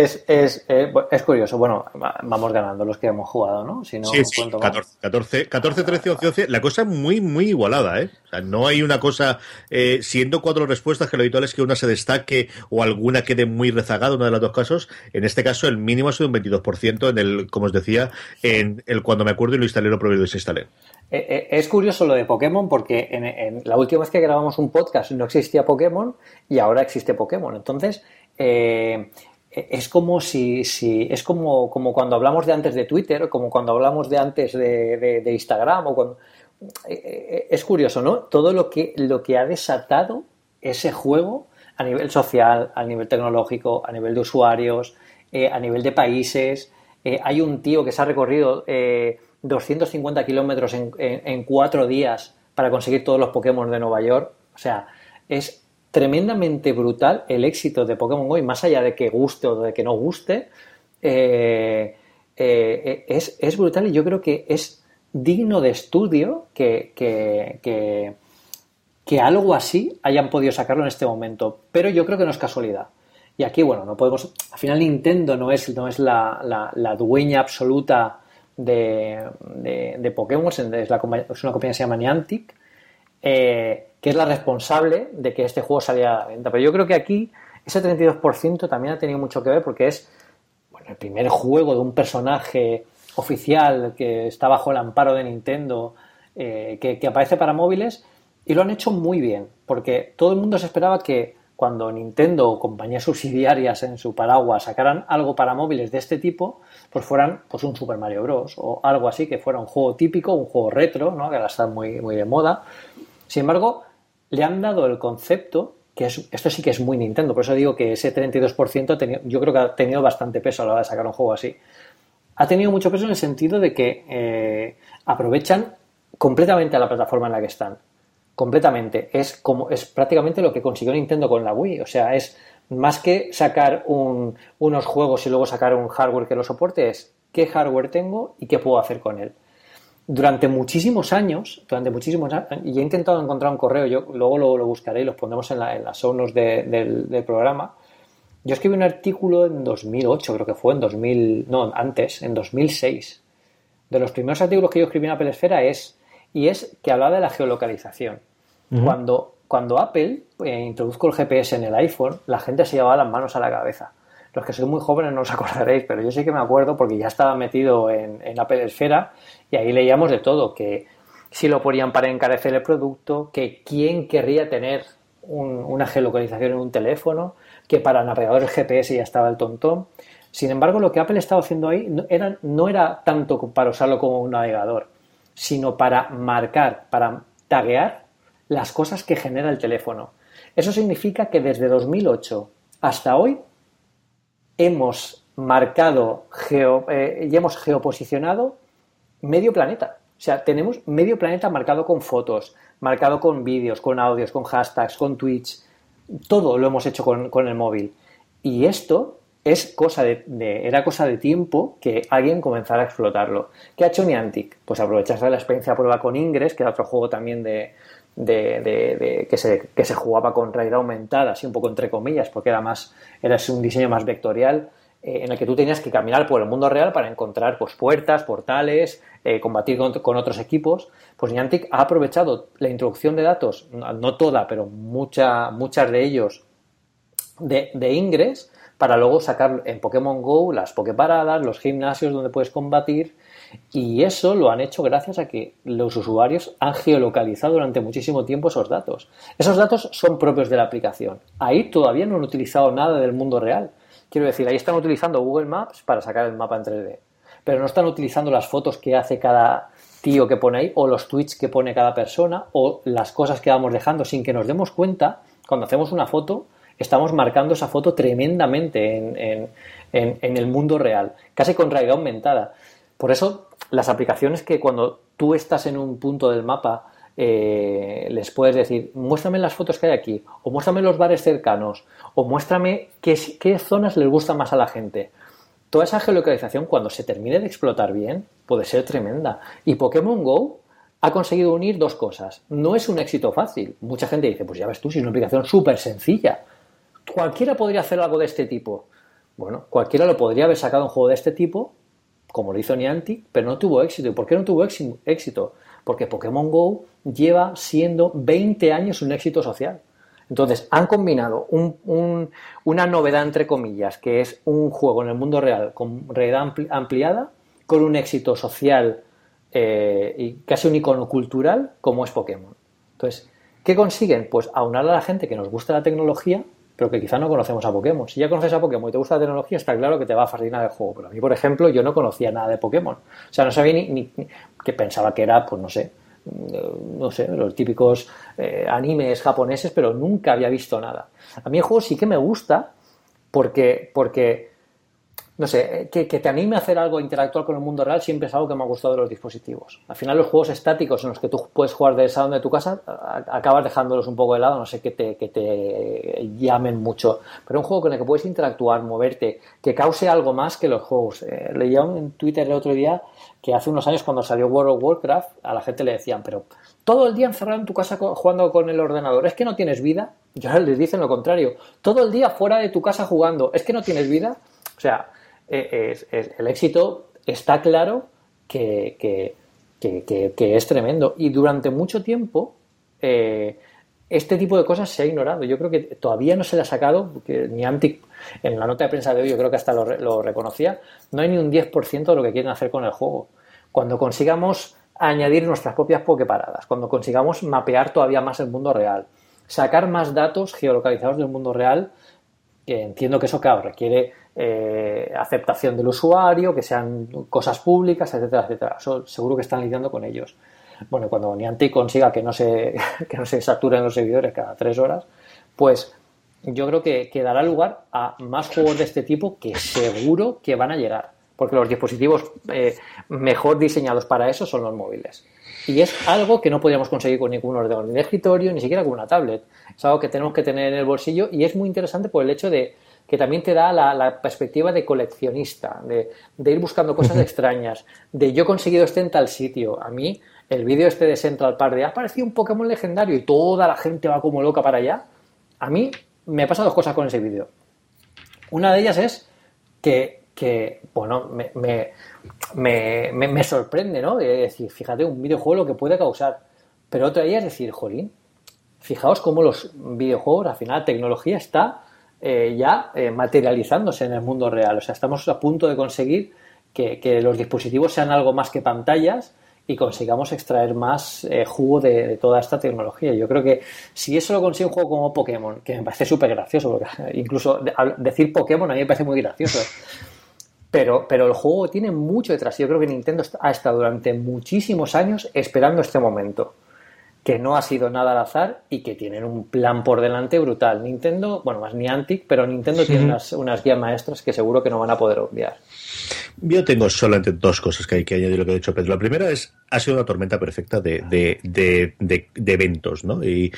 es, es, eh, es, curioso. Bueno, vamos ganando los que hemos jugado, ¿no? Si no sí, sí. 14, 14, 14, 13, 11, 11. La cosa es muy, muy igualada, ¿eh? O sea, no hay una cosa, eh, siendo cuatro respuestas, que lo habitual es que una se destaque o alguna quede muy rezagada, uno de los dos casos. En este caso, el mínimo ha sido un 22% en el, como os decía, en el cuando me acuerdo y lo instalé, lo probé y lo desinstalé. Eh, es curioso lo de Pokémon porque en, en, la última vez que grabamos un podcast no existía Pokémon y ahora existe Pokémon. Entonces, eh, es como si, si es como, como, cuando hablamos de antes de Twitter, como cuando hablamos de antes de, Instagram, o eh, eh, es curioso, ¿no? Todo lo que, lo que ha desatado ese juego a nivel social, a nivel tecnológico, a nivel de usuarios, eh, a nivel de países. hay un tío que se ha recorrido 250 kilómetros en, en cuatro días para conseguir todos los Pokémon de Nueva York. O sea, es tremendamente brutal el éxito de Pokémon Go y más allá de que guste o de que no guste, eh, eh, es, brutal y yo creo que es digno de estudio que, que, algo así hayan podido sacarlo en este momento, pero yo creo que no es casualidad. Y aquí, bueno, no podemos. Al final, Nintendo no es, no es la, dueña absoluta de, de, Pokémon, es, una compañía que se llama Niantic. Eh, que es la responsable de que este juego saliera a la venta. Pero yo creo que aquí ese 32% también ha tenido mucho que ver porque es bueno, el primer juego de un personaje oficial que está bajo el amparo de Nintendo, eh, que, aparece para móviles, y lo han hecho muy bien, porque todo el mundo se esperaba que cuando Nintendo o compañías subsidiarias en su paraguas sacaran algo para móviles de este tipo, pues fueran pues un Super Mario Bros. o algo así, que fuera un juego típico, un juego retro, ¿no? que ahora está muy, muy de moda. Sin embargo, le han dado el concepto, que es, esto sí que es muy Nintendo, por eso digo que ese 32% yo creo que ha tenido bastante peso a la hora de sacar un juego así. Ha tenido mucho peso en el sentido de que eh, aprovechan completamente a la plataforma en la que están. Completamente. Es como es prácticamente lo que consiguió Nintendo con la Wii. O sea, es más que sacar unos juegos y luego sacar un hardware que lo soporte, es qué hardware tengo y qué puedo hacer con él durante muchísimos años, durante muchísimos años, y he intentado encontrar un correo, yo luego lo, buscaré y los pondremos en, la, en las sonos del, programa. Yo escribí un artículo en 2008, creo que fue, en 2000, no, antes, en 2006. De los primeros artículos que yo escribí en Apple Esfera es, y es que hablaba de la geolocalización. cuando, cuando Apple eh, introdujo el GPS en el iPhone, la gente se llevaba las manos a la cabeza los que sois muy jóvenes no os acordaréis, pero yo sí que me acuerdo porque ya estaba metido en, en Apple Esfera y ahí leíamos de todo, que si lo ponían para encarecer el producto, que quién querría tener una geolocalización en un teléfono, que para navegadores GPS ya estaba el tontón. Sin embargo, lo que Apple estaba haciendo ahí no era, no era tanto para usarlo como un navegador, sino para marcar, para taguear las cosas que genera el teléfono. Eso significa que desde 2008 hasta hoy hemos marcado eh, y hemos geoposicionado medio planeta. O sea, tenemos medio planeta marcado con fotos, marcado con vídeos, con audios, con hashtags, con tweets. Todo lo hemos hecho con, el móvil. Y esto es cosa de, era cosa de tiempo que alguien comenzara a explotarlo. ¿Qué ha hecho Niantic? Pues aprovecharse de la experiencia de prueba con Ingress, que era otro juego también de, que, se, que se jugaba con realidad aumentada, así un poco entre comillas, porque era más, era un diseño más vectorial eh, en el que tú tenías que caminar por el mundo real para encontrar pues, puertas, portales, eh, combatir con, otros equipos. Pues Niantic ha aprovechado la introducción de datos, no toda, pero mucha, muchas de ellos, de, de Ingress, para luego sacar en Pokémon Go las Poképaradas, los gimnasios donde puedes combatir. Y eso lo han hecho gracias a que los usuarios han geolocalizado durante muchísimo tiempo esos datos. Esos datos son propios de la aplicación. Ahí todavía no han utilizado nada del mundo real. Quiero decir, ahí están utilizando Google Maps para sacar el mapa en 3D, pero no están utilizando las fotos que hace cada tío que pone ahí, o los tweets que pone cada persona, o las cosas que vamos dejando sin que nos demos cuenta. Cuando hacemos una foto, estamos marcando esa foto tremendamente en, el mundo real, casi con realidad aumentada. Por eso, las aplicaciones que cuando tú estás en un punto del mapa eh, les puedes decir, muéstrame las fotos que hay aquí, o muéstrame los bares cercanos, o muéstrame qué, qué zonas les gusta más a la gente. Toda esa geolocalización, cuando se termine de explotar bien, puede ser tremenda. Y Pokémon Go ha conseguido unir dos cosas. No es un éxito fácil. Mucha gente dice, pues ya ves tú, si es una aplicación súper sencilla. Cualquiera podría hacer algo de este tipo. Bueno, cualquiera lo podría haber sacado un juego de este tipo, como lo hizo Niantic, pero no tuvo éxito. ¿Y por qué no tuvo éxito? Porque Pokémon Go lleva siendo 20 años un éxito social. Entonces, han combinado una novedad, entre comillas, que es un juego en el mundo real con realidad ampliada, con un éxito social eh, y casi un icono cultural como es Pokémon. Entonces, ¿qué consiguen? Pues aunar a la gente que nos gusta la tecnología, pero que quizá no conocemos a Pokémon. Si ya conoces a Pokémon y te gusta la tecnología, está claro que te va a fascinar el juego. Pero a mí, por ejemplo, yo no conocía nada de Pokémon. O sea, no sabía ni que pensaba que era, pues no sé, no sé, los típicos eh, animes japoneses, pero nunca había visto nada. A mí el juego sí que me gusta porque, porque no sé, que, te anime a hacer algo, interactuar con el mundo real, siempre es algo que me ha gustado de los dispositivos. Al final, los juegos estáticos en los que tú puedes jugar del salón de tu casa, acabas dejándolos un poco de lado, no sé, que te, que te llamen mucho. Pero un juego con el que puedes interactuar, moverte, que cause algo más que los juegos. Eh, leía en Twitter el otro día que hace unos años, cuando salió World of Warcraft, a la gente le decían, pero todo el día encerrado en tu casa jugando con el ordenador, ¿es que no tienes vida? Y ahora les dicen lo contrario. Todo el día fuera de tu casa jugando, ¿es que no tienes vida? O sea, eh, el éxito está claro que, es tremendo. Y durante mucho tiempo eh, este tipo de cosas se ha ignorado. Yo creo que todavía no se le ha sacado, porque ni Antic en la nota de prensa de hoy yo creo que hasta lo, reconocía, no hay ni un 10% de lo que quieren hacer con el juego. Cuando consigamos añadir nuestras propias pokeparadas, cuando consigamos mapear todavía más el mundo real, sacar más datos geolocalizados del mundo real, entiendo que eso, claro, requiere eh, aceptación del usuario, que sean cosas públicas, etcétera, etcétera. Seguro que están lidiando con ellos. Bueno, cuando Niantic consiga que no se, que no se saturen los servidores cada tres horas, pues yo creo que, que dará lugar a más juegos de este tipo que seguro que van a llegar. Porque los dispositivos eh, mejor diseñados para eso son los móviles. Y es algo que no podríamos conseguir con ningún ordenador de escritorio, ni siquiera con una tablet. Es algo que tenemos que tener en el bolsillo y es muy interesante por el hecho de que también te da la, perspectiva de coleccionista, de, ir buscando cosas extrañas, de yo he conseguido este en tal sitio. A mí, el vídeo este de Central Park de ha aparecido un Pokémon legendario y toda la gente va como loca para allá. A mí me pasan dos cosas con ese vídeo. Una de ellas es que, bueno, me, me, sorprende, ¿no? Decir, fíjate, un videojuego lo que puede causar. Pero otra de ellas es decir, jolín, fijaos cómo los videojuegos, al final, la tecnología está eh, ya eh, materializándose en el mundo real. O sea, estamos a punto de conseguir que, los dispositivos sean algo más que pantallas y consigamos extraer más eh, jugo de, toda esta tecnología. Yo creo que si eso lo consigue un juego como Pokémon, que me parece súper gracioso, porque incluso decir Pokémon a mí me parece muy gracioso. Pero, pero el juego tiene mucho detrás. Yo creo que Nintendo ha estado durante muchísimos años esperando este momento que no ha sido nada al azar y que tienen un plan por delante brutal. Nintendo, bueno, más Niantic, pero Nintendo tiene unas, unas guías maestras que seguro que no van a poder obviar. Yo tengo solamente dos cosas que hay que añadir lo que ha dicho Pedro. La primera es, ha sido una tormenta perfecta de, de, eventos, ¿no? Y,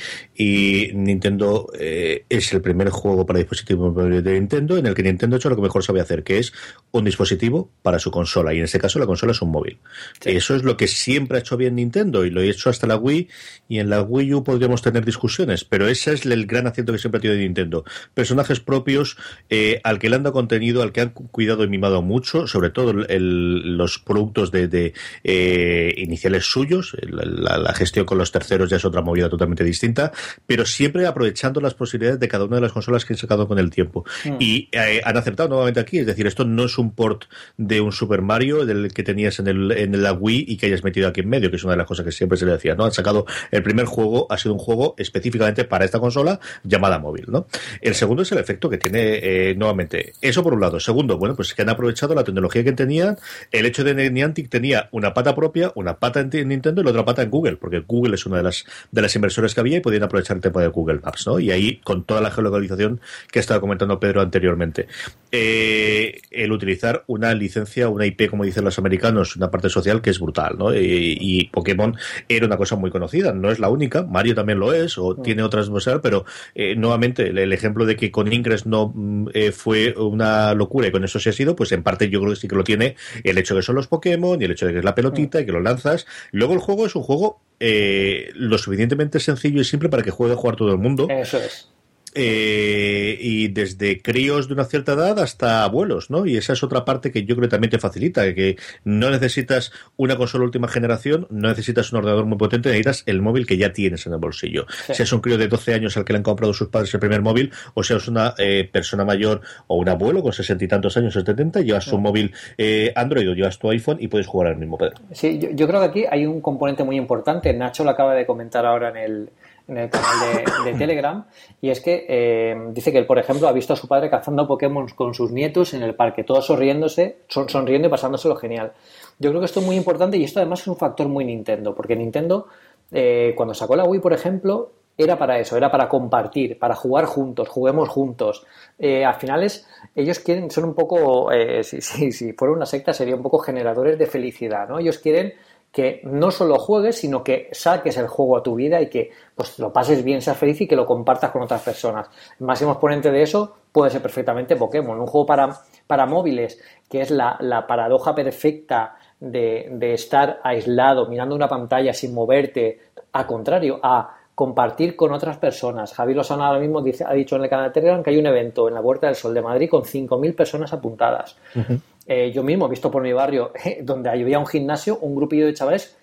Nintendo eh, es el primer juego para dispositivos de Nintendo en el que Nintendo ha hecho lo que mejor sabe hacer, que es un dispositivo para su consola. Y en este caso la consola es un móvil. Eso es lo que siempre ha hecho bien Nintendo y lo ha hecho hasta la Wii. Y en la Wii U podríamos tener discusiones, pero ese es el gran acierto que siempre ha tenido Nintendo. Personajes propios eh, al que le han dado contenido, al que han cuidado y mimado mucho, sobre todo los productos de, eh, iniciales suyos, la, gestión con los terceros ya es otra movida totalmente distinta, pero siempre aprovechando las posibilidades de cada una de las consolas que han sacado con el tiempo. Mm. Y eh, han acertado nuevamente aquí, es decir, esto no es un port de un Super Mario del que tenías en el, en la Wii y que hayas metido aquí en medio, que es una de las cosas que siempre se le decía, ¿no? Han sacado el primer juego, ha sido un juego específicamente para esta consola llamada móvil, ¿no? El segundo es el efecto que tiene eh, nuevamente. Eso por un lado. Segundo, bueno, pues que han aprovechado la tecnología que tenían, el hecho de que Niantic tenía una pata propia, una pata en Nintendo y la otra pata en Google, porque Google es una de las de las inversores que había y podían aprovechar el tema de Google Maps, ¿no? Y ahí con toda la geolocalización que estaba comentando Pedro anteriormente. Eh, el utilizar una licencia, una IP, como dicen los americanos, una parte social que es brutal, ¿no? Y, Pokémon era una cosa muy conocida, no es la única, Mario también lo es, o tiene otras, pero eh, nuevamente el, ejemplo de que con Ingress no mm, eh, fue una locura y con eso se ha sido, pues en parte yo creo que sí que lo tiene el hecho de que son los Pokémon y el hecho de que es la pelotita y que lo lanzas. Luego el juego es un juego eh, lo suficientemente sencillo y simple para que juegue a jugar todo el mundo. Eso es eh, y desde críos de una cierta edad hasta abuelos, ¿no? Y esa es otra parte que yo creo que también te facilita, que no necesitas una consola última generación, no necesitas un ordenador muy potente, necesitas el móvil que ya tienes en el bolsillo. Si es un crío de 12 años al que le han comprado sus padres el primer móvil, o sea, es una eh, persona mayor o un abuelo con sesenta y tantos años o setenta, llevas su móvil eh, Android o llevas tu iPhone y puedes jugar al mismo, Pedro. Sí, yo, creo que aquí hay un componente muy importante. Nacho lo acaba de comentar ahora en el, en el canal de, Telegram, y es que eh, dice que él, por ejemplo, ha visto a su padre cazando Pokémon con sus nietos en el parque, todos sonriéndose, sonriendo y pasándoselo genial. Yo creo que esto es muy importante y esto además es un factor muy Nintendo, porque Nintendo, eh, cuando sacó la Wii, por ejemplo, era para eso, era para compartir, para jugar juntos, juguemos juntos. Eh, al final es, ellos quieren, son un poco, eh, si, si, si, fuera una secta sería un poco generadores de felicidad, ¿no? Ellos quieren que no solo juegues, sino que saques el juego a tu vida y que pues lo pases bien, seas feliz y que lo compartas con otras personas. El máximo exponente de eso puede ser perfectamente Pokémon, un juego para, para móviles, que es la, la paradoja perfecta de, de estar aislado, mirando una pantalla sin moverte, a contrario, a compartir con otras personas. Javi Lozano ahora mismo dice, ha dicho en el canal de Telegram que hay un evento en la Puerta del Sol de Madrid con 5.000 personas apuntadas. Eh, yo mismo he visto por mi barrio, donde había un gimnasio, un grupillo de chavales,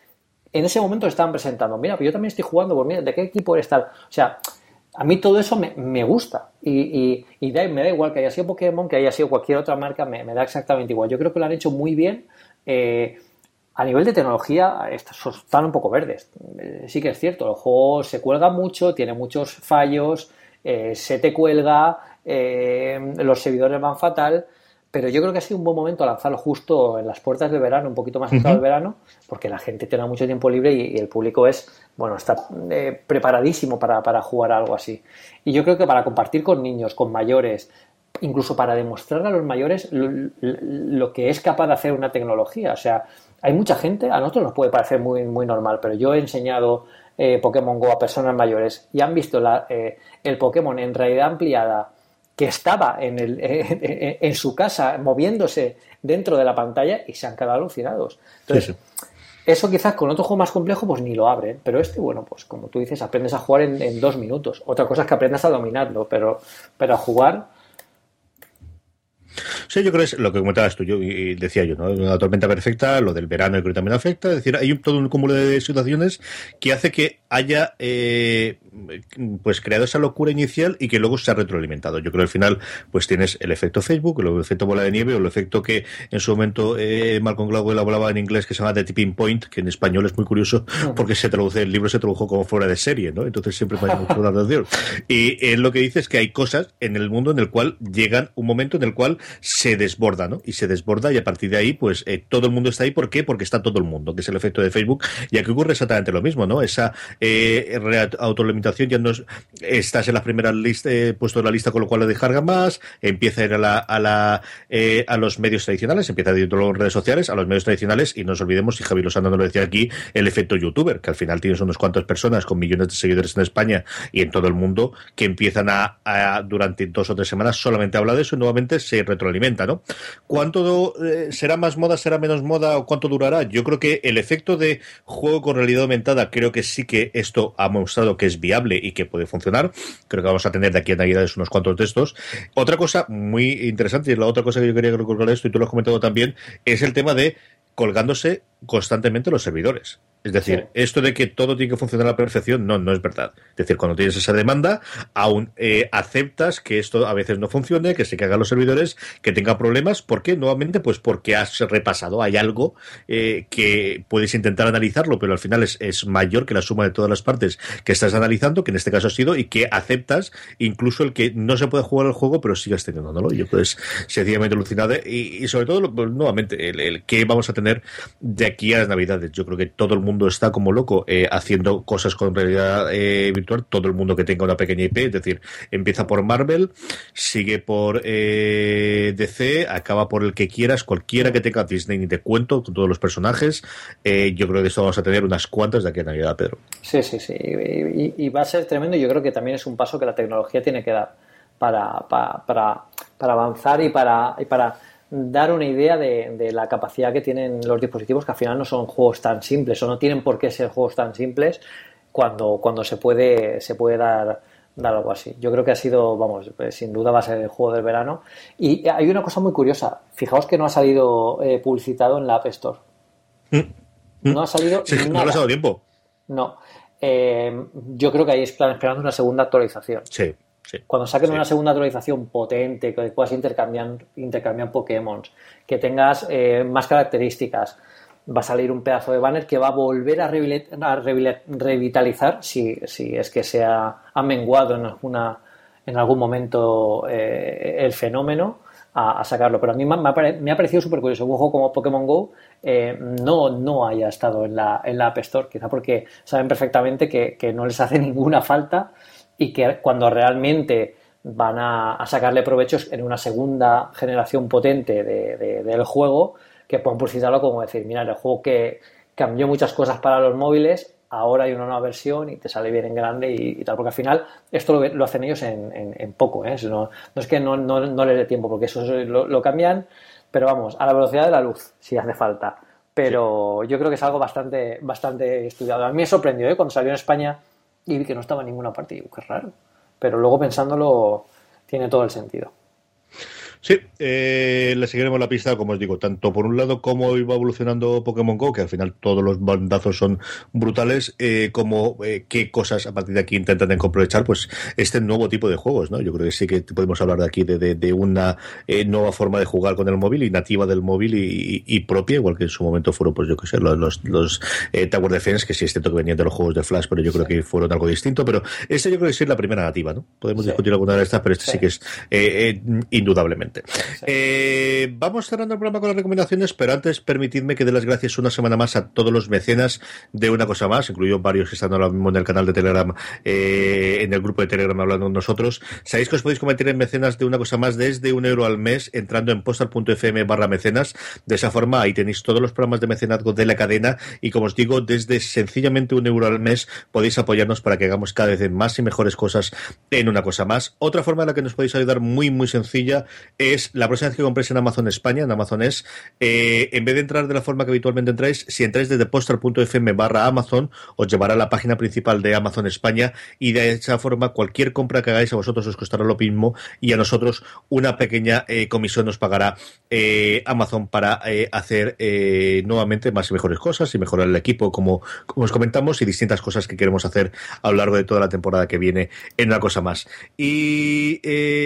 en ese momento estaban presentando, mira, pues yo también estoy jugando, pues mira, ¿de qué equipo eres tal? O sea, a mí todo eso me, gusta y, y, me da igual que haya sido Pokémon, que haya sido cualquier otra marca, me, da exactamente igual. Yo creo que lo han hecho muy bien. Eh, a nivel de tecnología, están un poco verdes. Eh, sí que es cierto, el juego se cuelga mucho, tiene muchos fallos, eh, se te cuelga, eh, los servidores van fatal, pero yo creo que ha sido un buen momento lanzarlo justo en las puertas del verano, un poquito más entrado del verano, porque la gente tiene mucho tiempo libre y, el público es, bueno, está preparadísimo para, para jugar algo así. Y yo creo que para compartir con niños, con mayores, incluso para demostrar a los mayores lo, que es capaz de hacer una tecnología. O sea, hay mucha gente, a nosotros nos puede parecer muy, muy normal, pero yo he enseñado eh, Pokémon Go a personas mayores y han visto la, eh, el Pokémon en realidad ampliada que estaba en, el, en, su casa moviéndose dentro de la pantalla y se han quedado alucinados. Entonces, eso quizás con otro juego más complejo pues ni lo abren, pero este, bueno, pues como tú dices, aprendes a jugar en, en dos minutos. Otra cosa es que aprendas a dominarlo, pero, pero a jugar Sí, yo creo que es lo que comentabas tú, yo y decía yo, ¿no? Una tormenta perfecta, lo del verano yo creo que también afecta, es decir, hay un, todo un cúmulo de situaciones que hace que haya eh, pues creado esa locura inicial y que luego se ha retroalimentado. Yo creo que al final pues tienes el efecto Facebook, el efecto bola de nieve o el efecto que en su momento eh, Malcolm Gladwell hablaba en inglés que se llama The Tipping Point, que en español es muy curioso porque se traduce, el libro se tradujo como fuera de serie, ¿no? Entonces siempre me ha mucho la atención. Y él lo que dice es que hay cosas en el mundo en el cual llegan un momento en el cual se desborda, ¿no? Y se desborda y a partir de ahí pues eh, todo el mundo está ahí. ¿Por qué? Porque está todo el mundo, que es el efecto de Facebook. Y aquí ocurre exactamente lo mismo, ¿no? Esa eh, autolimitación ya no estás en las primeras listas, eh, puesto en la lista con lo cual le descarga más, empieza a ir a la, a la eh, a los medios tradicionales, empieza a ir a las redes sociales, a los medios tradicionales y no nos olvidemos, y Javi Lozano nos lo decía aquí, el efecto youtuber, que al final tienes unas cuantas personas con millones de seguidores en España y en todo el mundo que empiezan a, durante dos o tres semanas solamente hablar de eso y nuevamente se ¿Cuánto eh, será más moda, será menos moda o cuánto durará? Yo creo que el efecto de juego con realidad aumentada creo que sí que esto ha mostrado que es viable y que puede funcionar. Creo que vamos a tener de aquí a Navidades unos cuantos textos. Otra cosa muy interesante, y la otra cosa que yo quería recordar esto, y tú lo has comentado también, es el tema de colgándose constantemente los servidores. Es decir, esto de que todo tiene que funcionar a la perfección, no, no es verdad. Es decir, cuando tienes esa demanda, aún eh, aceptas que esto a veces no funcione, que se caigan los servidores, que tenga problemas. ¿Por qué? Nuevamente, pues porque has repasado, hay algo eh, que puedes intentar analizarlo, pero al final es, es, mayor que la suma de todas las partes que estás analizando, que en este caso ha sido, y que aceptas incluso el que no se puede jugar el juego, pero sigas teniéndolo. Y yo, pues, sencillamente alucinado. Y, y sobre todo, pues, nuevamente, el, el que vamos a tener de aquí a las Navidades. Yo creo que todo el mundo está como loco eh, haciendo cosas con realidad eh, virtual, todo el mundo que tenga una pequeña IP, es decir, empieza por Marvel, sigue por eh, DC, acaba por el que quieras, cualquiera que tenga Disney, ni te cuento, con todos los personajes. yo creo que esto vamos a tener unas cuantas de aquí a Navidad, Pedro. Sí, sí, sí. Y, va a ser tremendo. Yo creo que también es un paso que la tecnología tiene que dar para, para, para, para avanzar y para, y para dar una idea de, la capacidad que tienen los dispositivos, que al final no son juegos tan simples o no tienen por qué ser juegos tan simples cuando, cuando se, puede, se puede dar dar algo así. Yo creo que ha sido, vamos, eh, sin duda va a ser el juego del verano. Y hay una cosa muy curiosa. Fijaos que no ha salido eh, publicitado en la App Store. Mm. No ha salido. no le ha dado tiempo. No. Eh, yo creo que ahí están esperando una segunda actualización. Sí. Sí, Cuando saquen una segunda actualización potente, que puedas intercambiar, intercambiar Pokémon, que tengas más características, va a salir un pedazo de banner que va a volver a, revitalizar, si, si, es que se ha, menguado en, alguna, en algún momento eh, el fenómeno, a, sacarlo. Pero a mí me, ha, parecido súper curioso. Un juego como Pokémon Go eh, no, no haya estado en la, en la App Store, quizá porque saben perfectamente que, no les hace ninguna falta y que cuando realmente van a, sacarle provechos en una segunda generación potente del juego, que puedan publicitarlo como decir, mira, el juego que cambió muchas cosas para los móviles, ahora hay una nueva versión y te sale bien en grande y, tal, porque al final esto lo, hacen ellos en, poco, ¿eh? no, es que no, no, les dé tiempo, porque eso lo, cambian, pero vamos, a la velocidad de la luz, si hace falta. Pero yo creo que es algo bastante, bastante estudiado. A mí me sorprendió ¿eh? cuando salió en España y vi que no estaba en ninguna parte. Y digo, qué raro. Pero luego pensándolo, tiene todo el sentido. Sí, eh, le seguiremos la pista, como os digo, tanto por un lado cómo iba evolucionando Pokémon Go, que al final todos los bandazos son brutales, eh, como eh, qué cosas a partir de aquí intentan aprovechar pues este nuevo tipo de juegos, ¿no? Yo creo que sí que podemos hablar de aquí de, una eh, nueva forma de jugar con el móvil y nativa del móvil y, propia, igual que en su momento fueron, pues yo qué sé, los, los, Tower Defense, que sí es cierto que venían de los juegos de Flash, pero yo creo que fueron algo distinto, pero este yo creo que sí es la primera nativa, ¿no? Podemos discutir alguna de estas, pero este sí, que es indudablemente. Eh, vamos cerrando el programa con las recomendaciones, pero antes permitidme que dé las gracias una semana más a todos los mecenas de una cosa más, incluido varios que están ahora mismo en el canal de Telegram, eh, en el grupo de Telegram hablando con nosotros. Sabéis que os podéis convertir en mecenas de una cosa más desde un euro al mes entrando en postal.fm barra mecenas. De esa forma ahí tenéis todos los programas de mecenazgo de la cadena y como os digo, desde sencillamente un euro al mes podéis apoyarnos para que hagamos cada vez más y mejores cosas en una cosa más. Otra forma en la que nos podéis ayudar muy muy sencilla es la próxima vez que compréis en Amazon España, en Amazon es, eh, en vez de entrar de la forma que habitualmente entráis, si entráis desde postal.fm barra Amazon, os llevará a la página principal de Amazon España y de esa forma cualquier compra que hagáis a vosotros os costará lo mismo y a nosotros una pequeña eh, comisión nos pagará eh, Amazon para hacer nuevamente más y mejores cosas y mejorar el equipo como, como os comentamos y distintas cosas que queremos hacer a lo largo de toda la temporada que viene en una cosa más. Y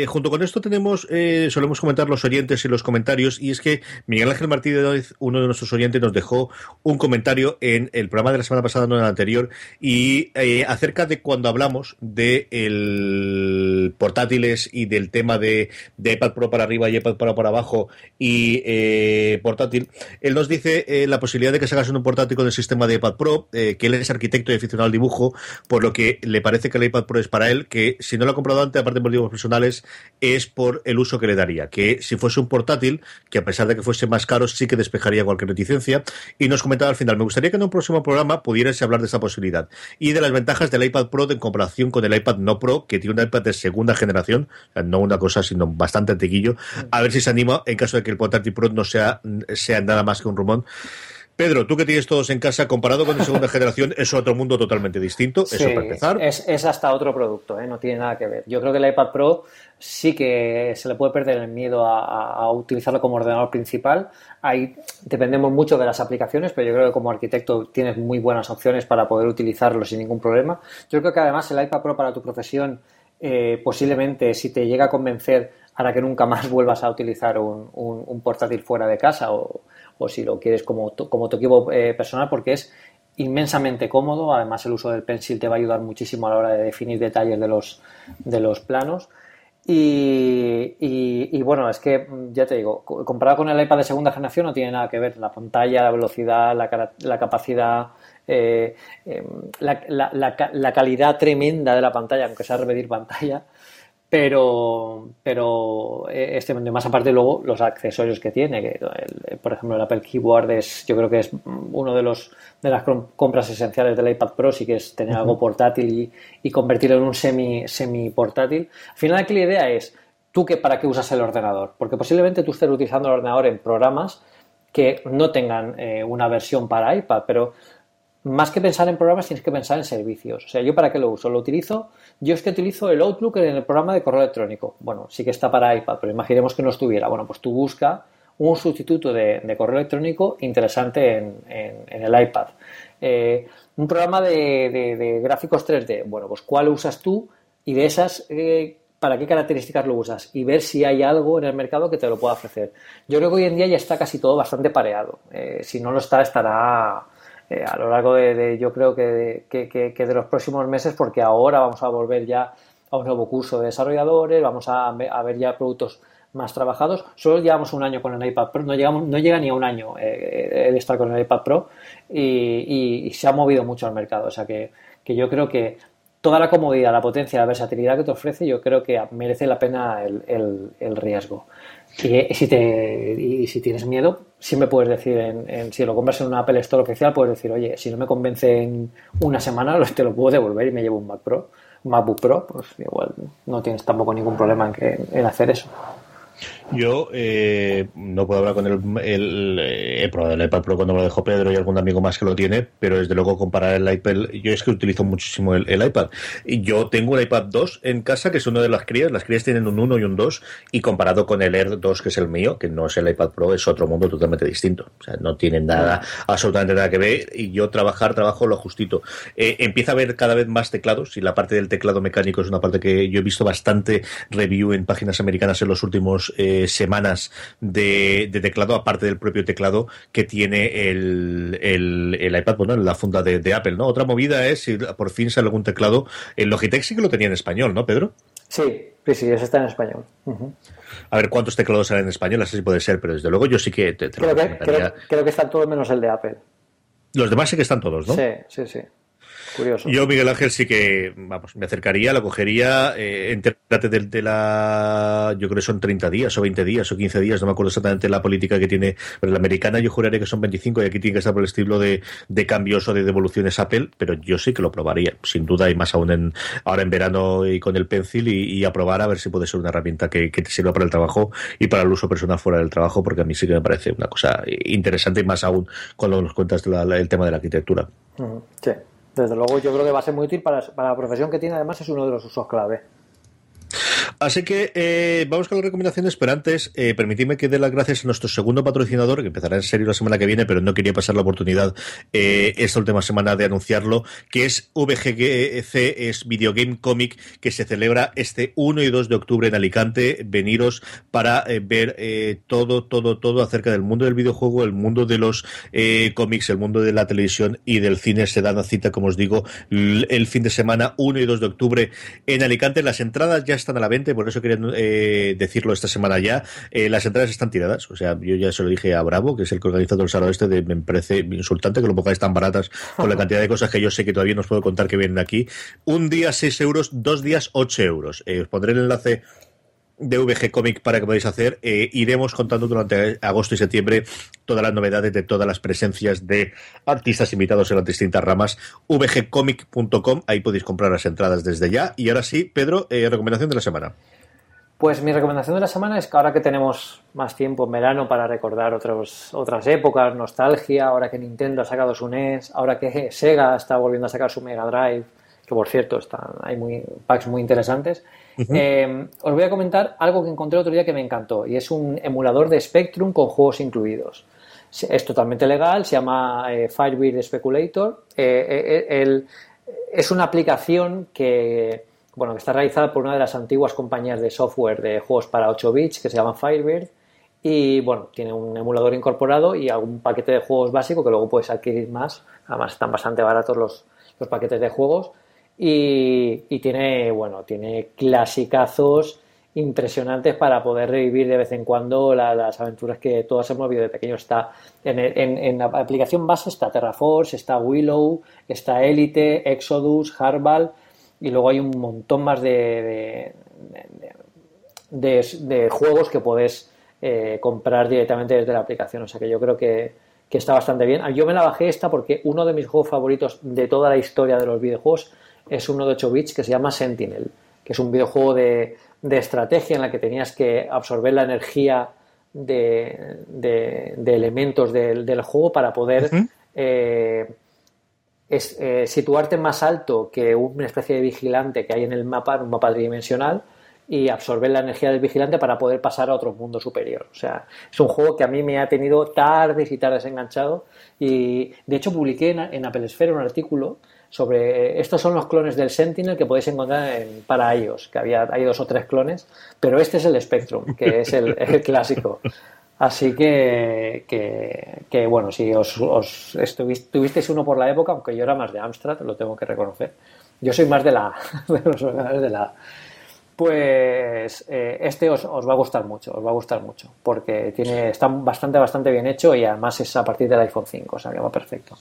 junto con esto tenemos, solemos comentar los oyentes y los comentarios, y es que Miguel Ángel Martínez, uno de nuestros oyentes, nos dejó un comentario en el programa de la semana pasada, no en el anterior, y eh, acerca de cuando hablamos de el portátiles y del tema de, iPad Pro para arriba y iPad Pro para abajo y eh, portátil, él nos dice eh, la posibilidad de que se haga un portátil con el sistema de iPad Pro, que él es arquitecto y aficionado al dibujo, por lo que le parece que el iPad Pro es para él, que si no lo ha comprado antes, aparte de motivos personales, es por el uso que le que si fuese un portátil, que a pesar de que fuese más caro, sí que despejaría cualquier reticencia. Y nos comentaba al final, me gustaría que en un próximo programa pudieras hablar de esa posibilidad y de las ventajas del iPad Pro en comparación con el iPad no Pro, que tiene un iPad de segunda generación, no una cosa, sino bastante antiguillo. A ver si se anima en caso de que el portátil Pro no sea, sea nada más que un rumón. Pedro, tú que tienes todos en casa, comparado con la segunda generación, es otro mundo totalmente distinto. eso para empezar. Es, hasta otro producto, ¿eh? no tiene nada que ver. Yo creo que el iPad Pro sí que se le puede perder el miedo a, utilizarlo como ordenador principal. Ahí dependemos mucho de las aplicaciones, pero yo creo que como arquitecto tienes muy buenas opciones para poder utilizarlo sin ningún problema. Yo creo que además el iPad Pro para tu profesión, eh, posiblemente si te llega a convencer, hará que nunca más vuelvas a utilizar un portátil fuera de casa o o si lo quieres como, como tu equipo eh, personal, porque es inmensamente cómodo. Además, el uso del pencil te va a ayudar muchísimo a la hora de definir detalles de los, de los planos. Y, bueno, es que ya te digo, comparado con el iPad de segunda generación no tiene nada que ver. La pantalla, la velocidad, la, capacidad, eh, em, la, la, la, calidad tremenda de la pantalla, aunque sea repetir pantalla, pero pero eh, este más aparte luego los accesorios que tiene que por ejemplo el Apple Keyboard es yo creo que es uno de los de las compras esenciales del iPad Pro sí que es tener algo portátil y, convertirlo en un semi semi portátil. Al final aquí la idea es tú que para qué usas el ordenador porque posiblemente tú estés utilizando el ordenador en programas que no tengan eh, una versión para iPad pero más que pensar en programas, tienes que pensar en servicios. O sea, ¿yo para qué lo uso? Lo utilizo, yo es que utilizo el Outlook en el programa de correo electrónico. Bueno, sí que está para iPad, pero imaginemos que no estuviera. Bueno, pues tú busca un sustituto de, correo electrónico interesante en, el iPad. Eh, un programa de, gráficos 3D. Bueno, pues ¿cuál usas tú? Y de esas, eh, ¿para qué características lo usas? Y ver si hay algo en el mercado que te lo pueda ofrecer. Yo creo que hoy en día ya está casi todo bastante pareado. Eh, si no lo está, estará eh, a lo largo de, yo creo que, de los próximos meses, porque ahora vamos a volver ya a un nuevo curso de desarrolladores, vamos a, ver ya productos más trabajados. Solo llevamos un año con el iPad Pro, no, llegamos, no llega ni a un año eh, el estar con el iPad Pro y, se ha movido mucho al mercado. O sea que, yo creo que toda la comodidad, la potencia, la versatilidad que te ofrece, yo creo que merece la pena el riesgo. Y si, te, y si tienes miedo, siempre puedes decir, en, si lo compras en una Apple Store oficial, puedes decir, oye, si no me convence en una semana, te lo puedo devolver y me llevo un Mac Pro, MacBook Pro, pues igual no tienes tampoco ningún problema en, que, en hacer eso. Yo eh, no puedo hablar con el, el, eh, el iPad Pro cuando me lo dejó Pedro y algún amigo más que lo tiene, pero desde luego comparar el iPad, yo es que utilizo muchísimo el, iPad. Y yo tengo un iPad 2 en casa, que es uno de las crías, las crías tienen un 1 y un 2, y comparado con el Air 2, que es el mío, que no es el iPad Pro, es otro mundo totalmente distinto. O sea, no tienen nada, absolutamente nada que ver, y yo trabajar, trabajo lo justito. Eh, empieza a haber cada vez más teclados, y la parte del teclado mecánico es una parte que yo he visto bastante review en páginas americanas en los últimos eh, semanas de, teclado, aparte del propio teclado que tiene el, el, iPad, bueno, la funda de, Apple, ¿no? Otra movida es si por fin sale algún teclado. El Logitech sí que lo tenía en español, ¿no, Pedro? Sí, sí, sí, ese está en español. A ver cuántos teclados salen en español, así puede ser, pero desde luego yo sí que te, creo, que, creo, creo que están todos menos el de Apple. Los demás sí que están todos, ¿no? Sí, sí, sí. Yo, Miguel Ángel, sí que, vamos, me acercaría, lo cogería, eh, entérate de, la, yo creo que son 30 días o 20 días o 15 días, no me acuerdo exactamente la política que tiene, pero la americana yo juraría que son 25 y aquí tiene que estar por el estilo de, cambios o de devoluciones Apple, pero yo sí que lo probaría, sin duda, y más aún en, ahora en verano y con el Pencil y, a probar a ver si puede ser una herramienta que, te sirva para el trabajo y para el uso personal fuera del trabajo, porque a mí sí que me parece una cosa interesante y más aún cuando nos cuentas el tema de la arquitectura. Sí. Desde luego yo creo que va a ser muy útil para, la profesión que tiene, además es uno de los usos clave. Así que eh, vamos con las recomendaciones, pero antes eh, permitidme que dé las gracias a nuestro segundo patrocinador, que empezará en serio la semana que viene, pero no quería pasar la oportunidad eh, esta última semana de anunciarlo, que es VGC, es Video Game Comic, que se celebra este 1 y 2 de octubre en Alicante. Veniros para eh, ver eh, todo, todo, todo acerca del mundo del videojuego, el mundo de los eh, cómics, el mundo de la televisión y del cine. Se da una cita, como os digo, el fin de semana 1 y 2 de octubre en Alicante. Las entradas ya están a la venta, por eso quería eh, decirlo esta semana ya. Eh, las entradas están tiradas, o sea, yo ya se lo dije a Bravo, que es el que organiza todo el sábado este, de, me parece insultante que lo pongáis tan baratas con la cantidad de cosas que yo sé que todavía no os puedo contar que vienen aquí. Un día 6 euros, dos días 8 euros. Eh, os pondré el enlace de VG Comic para que podáis hacer. iremos contando durante agosto y septiembre todas las novedades de todas las presencias de artistas invitados en las distintas ramas. vgcomic.com, ahí podéis comprar las entradas desde ya. Y ahora sí, Pedro, recomendación de la semana. Pues mi recomendación de la semana es que ahora que tenemos más tiempo en verano para recordar otros, otras épocas, nostalgia, ahora que Nintendo ha sacado su NES, ahora que Sega está volviendo a sacar su Mega Drive, que por cierto están, hay muy, packs muy interesantes, eh, os voy a comentar algo que encontré otro día que me encantó y es un emulador de Spectrum con juegos incluidos. Es totalmente legal, se llama eh, Speculator. Eh, es una aplicación que bueno, que está realizada por una de las antiguas compañías de software de juegos para 8 bits que se llama Firebird y bueno, tiene un emulador incorporado y algún paquete de juegos básico que luego puedes adquirir más, además están bastante baratos los, paquetes de juegos y, tiene, bueno, tiene clasicazos impresionantes para poder revivir de vez en cuando las aventuras que todos hemos vivido de pequeño. Está en, la aplicación base está Terraforce, está Willow, está Elite, Exodus, Hardball y luego hay un montón más de, de, juegos que puedes eh, comprar directamente desde la aplicación. O sea que yo creo que, está bastante bien. Yo me la bajé esta porque uno de mis juegos favoritos de toda la historia de los videojuegos es uno de 8 bits que se llama Sentinel, que es un videojuego de, estrategia en la que tenías que absorber la energía de, elementos del, juego para poder es eh, situarte más alto que una especie de vigilante que hay en el mapa, un mapa tridimensional, y absorber la energía del vigilante para poder pasar a otro mundo superior. O sea, es un juego que a mí me ha tenido tardes y tardes enganchado y de hecho publiqué en, Apple Sphere un artículo sobre estos son los clones del Sentinel que podéis encontrar en, para iOS, que había hay dos o tres clones, pero este es el Spectrum, que es el, clásico. Así que, que, bueno, si os, os tuvisteis uno por la época, aunque yo era más de Amstrad, lo tengo que reconocer. Yo soy más de la, de la, pues eh, este os, va a gustar mucho, os va a gustar mucho, porque tiene, está bastante, bastante bien hecho y además es a partir del iPhone 5, o sea que va perfecto.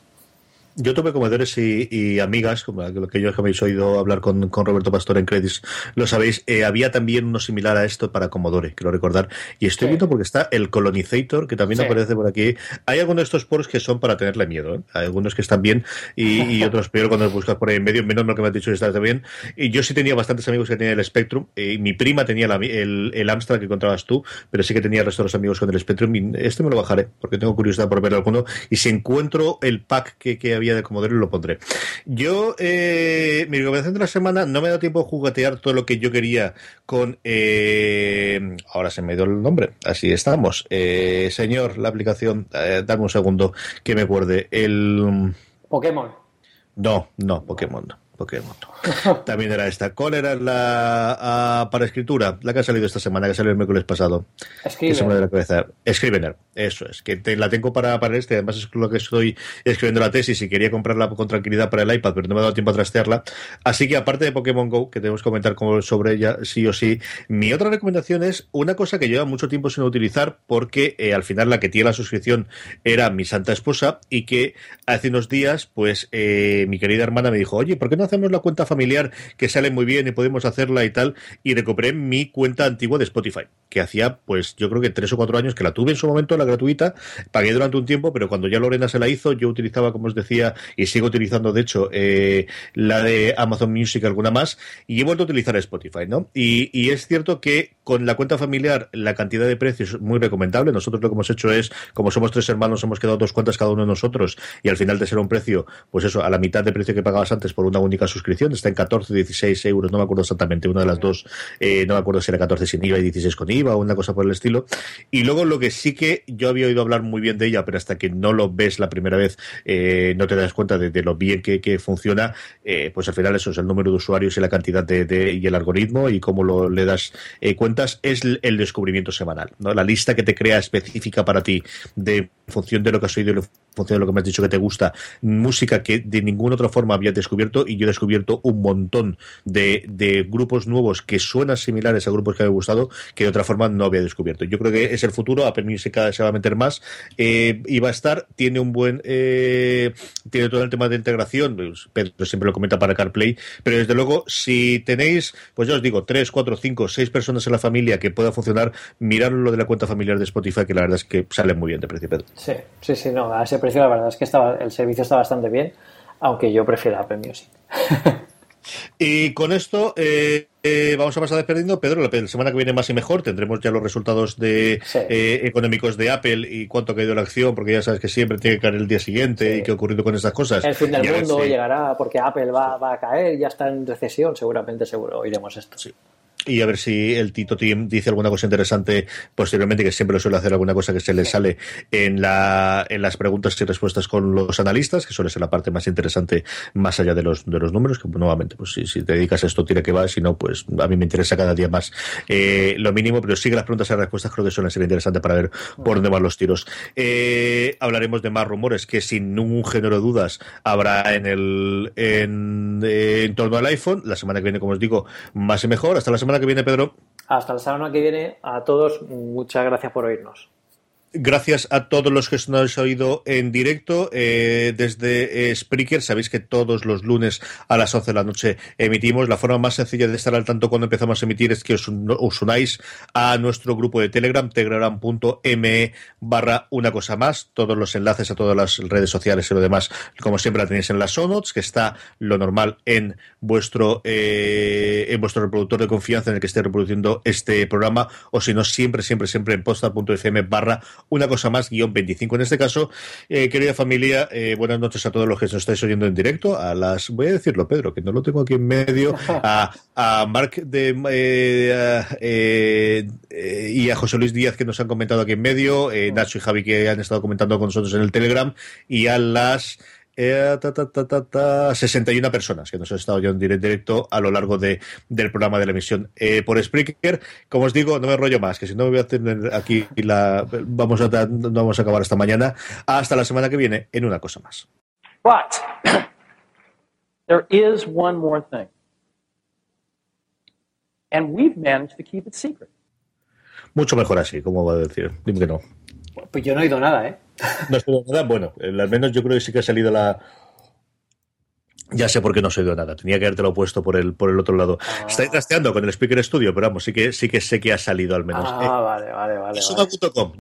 Yo tuve comedores y, amigas, como aquellos que habéis oído hablar con, Roberto Pastor en Credits, lo sabéis, eh, había también uno similar a esto para Commodore, quiero recordar. Y estoy viendo porque está el Colonizator, que también aparece por aquí. Hay algunos de estos ports que son para tenerle miedo, ¿eh? Hay algunos que están bien y, otros peor cuando los buscas por ahí en medio, menos lo que me has dicho que está bien. Y yo sí tenía bastantes amigos que tenían el Spectrum. y mi prima tenía el, el Amstrad que encontrabas tú, pero sí que tenía el resto de los amigos con el Spectrum. Y este me lo bajaré, porque tengo curiosidad por ver alguno. Y si encuentro el pack que, que había de Commodore lo pondré. Yo, eh, mi recomendación de la semana, no me ha dado tiempo de juguetear todo lo que yo quería con. Eh, ahora se me dio el nombre, así estamos. Eh, señor, la aplicación, dame un segundo que me acuerde. El. Pokémon. No, no, Pokémon no. Pokémon. También era esta. ¿Cuál era la ah, para escritura? La que ha salido esta semana, que salió el miércoles pasado. Scrivener. Scrivener, eso es. Que la tengo para, para este. Además es lo que estoy escribiendo la tesis y quería comprarla con tranquilidad para el iPad, pero no me ha dado tiempo a trastearla. Así que aparte de Pokémon Go, que tenemos que comentar sobre ella sí o sí, mi otra recomendación es una cosa que lleva mucho tiempo sin utilizar porque eh, al final la que tiene la suscripción era mi santa esposa y que hace unos días, pues eh, mi querida hermana me dijo, oye, ¿por qué no hacemos la cuenta familiar que sale muy bien y podemos hacerla y tal? Y recuperé mi cuenta antigua de Spotify, que hacía, pues yo creo que tres o cuatro años que la tuve en su momento, la gratuita, pagué durante un tiempo, pero cuando ya Lorena se la hizo, yo utilizaba, como os decía, y sigo utilizando, de hecho, eh, la de Amazon Music, alguna más, y he vuelto a utilizar Spotify, ¿no? Y, y es cierto que con la cuenta familiar la cantidad de precios es muy recomendable. Nosotros lo que hemos hecho es, como somos tres hermanos, hemos quedado dos cuentas cada uno de nosotros, y al final de ser un precio, pues eso, a la mitad de precio que pagabas antes por una única suscripción, está en 14, 16 euros, no me acuerdo exactamente, una de las dos, eh, no me acuerdo si era 14 sin IVA y 16 con IVA o una cosa por el estilo. Y luego lo que sí que yo había oído hablar muy bien de ella, pero hasta que no lo ves la primera vez, eh, no te das cuenta de, lo bien que, funciona, eh, pues al final eso es el número de usuarios y la cantidad de, y el algoritmo y cómo lo, le das cuentas, es el descubrimiento semanal, ¿no? La lista que te crea específica para ti de función de lo que has oído y función de lo que me has dicho que te gusta, música que de ninguna otra forma había descubierto y yo he descubierto un montón de, de, grupos nuevos que suenan similares a grupos que me han gustado que de otra forma no había descubierto. Yo creo que es el futuro, a se va a meter más eh, y va a estar, tiene un buen, eh, tiene todo el tema de integración, pues, Pedro siempre lo comenta para CarPlay, pero desde luego si tenéis, pues ya os digo, tres, cuatro, cinco, seis personas en la familia que pueda funcionar, mirad lo de la cuenta familiar de Spotify que la verdad es que sale muy bien de precio, Pedro. Sí, sí, sí, no, a ese precio la verdad es que estaba, el servicio está bastante bien, aunque yo prefiero Apple Music. y con esto eh, eh, vamos a pasar despediendo. Pedro, la semana que viene más y mejor tendremos ya los resultados de eh, económicos de Apple y cuánto ha caído la acción, porque ya sabes que siempre tiene que caer el día siguiente y qué ha ocurrido con estas cosas. El fin del mundo llegará porque Apple va, va, a caer, ya está en recesión, seguramente, seguro oiremos esto. Y a ver si el Tito Team dice alguna cosa interesante posteriormente, que siempre lo suele hacer alguna cosa que se le sale en, la, en las preguntas y respuestas con los analistas, que suele ser la parte más interesante más allá de los, de los números, que nuevamente, pues si, te dedicas a esto, tira que va, si no, pues a mí me interesa cada día más eh, lo mínimo, pero sigue las preguntas y respuestas, creo que suelen ser interesantes para ver por dónde van los tiros. Eh, hablaremos de más rumores que sin ningún género de dudas habrá en el en, en torno al iPhone. La semana que viene, como os digo, más y mejor. Hasta la semana que viene, Pedro. Hasta la semana que viene. A todos, muchas gracias por oírnos. Gracias a todos los que nos habéis oído en directo eh, desde eh, Spreaker. Sabéis que todos los lunes a las 11 de la noche emitimos. La forma más sencilla de estar al tanto cuando empezamos a emitir es que os, unáis a nuestro grupo de Telegram, telegram.me barra una cosa más. Todos los enlaces a todas las redes sociales y lo demás, como siempre, la tenéis en las show notes, que está lo normal en vuestro, eh, en vuestro reproductor de confianza en el que esté reproduciendo este programa, o si no, siempre, siempre, siempre en posta.fm barra una cosa más, guion 25 en este caso. Eh, querida familia, eh, buenas noches a todos los que nos estáis oyendo en directo. A las, voy a decirlo, Pedro, que no lo tengo aquí en medio, a, a Mark de, y a José Luis Díaz que nos han comentado aquí en medio, Nacho y Javi que han estado comentando con nosotros en el Telegram, y a las eh, ta, ta, ta, 61 personas que nos han estado oyendo en directo a lo largo de, del programa de la emisión eh, por Spreaker. Como os digo, no me rollo más, que si no me voy a tener aquí la. Vamos a, no vamos a acabar esta mañana. Hasta la semana que viene en una cosa más. But there is one more thing. And we've managed to keep it secret. Mucho mejor así, como va a decir. Dime que no. Pues yo no he oído nada, ¿eh? No he oído nada. Bueno, al menos yo creo que sí que ha salido la. Ya sé por qué no he oído nada. Tenía que habértelo puesto por el, por el otro lado. Ah. Está trasteando con el Speaker Studio, pero vamos, sí que, sí que sé que ha salido al menos. Ah, vale, vale, vale. vale.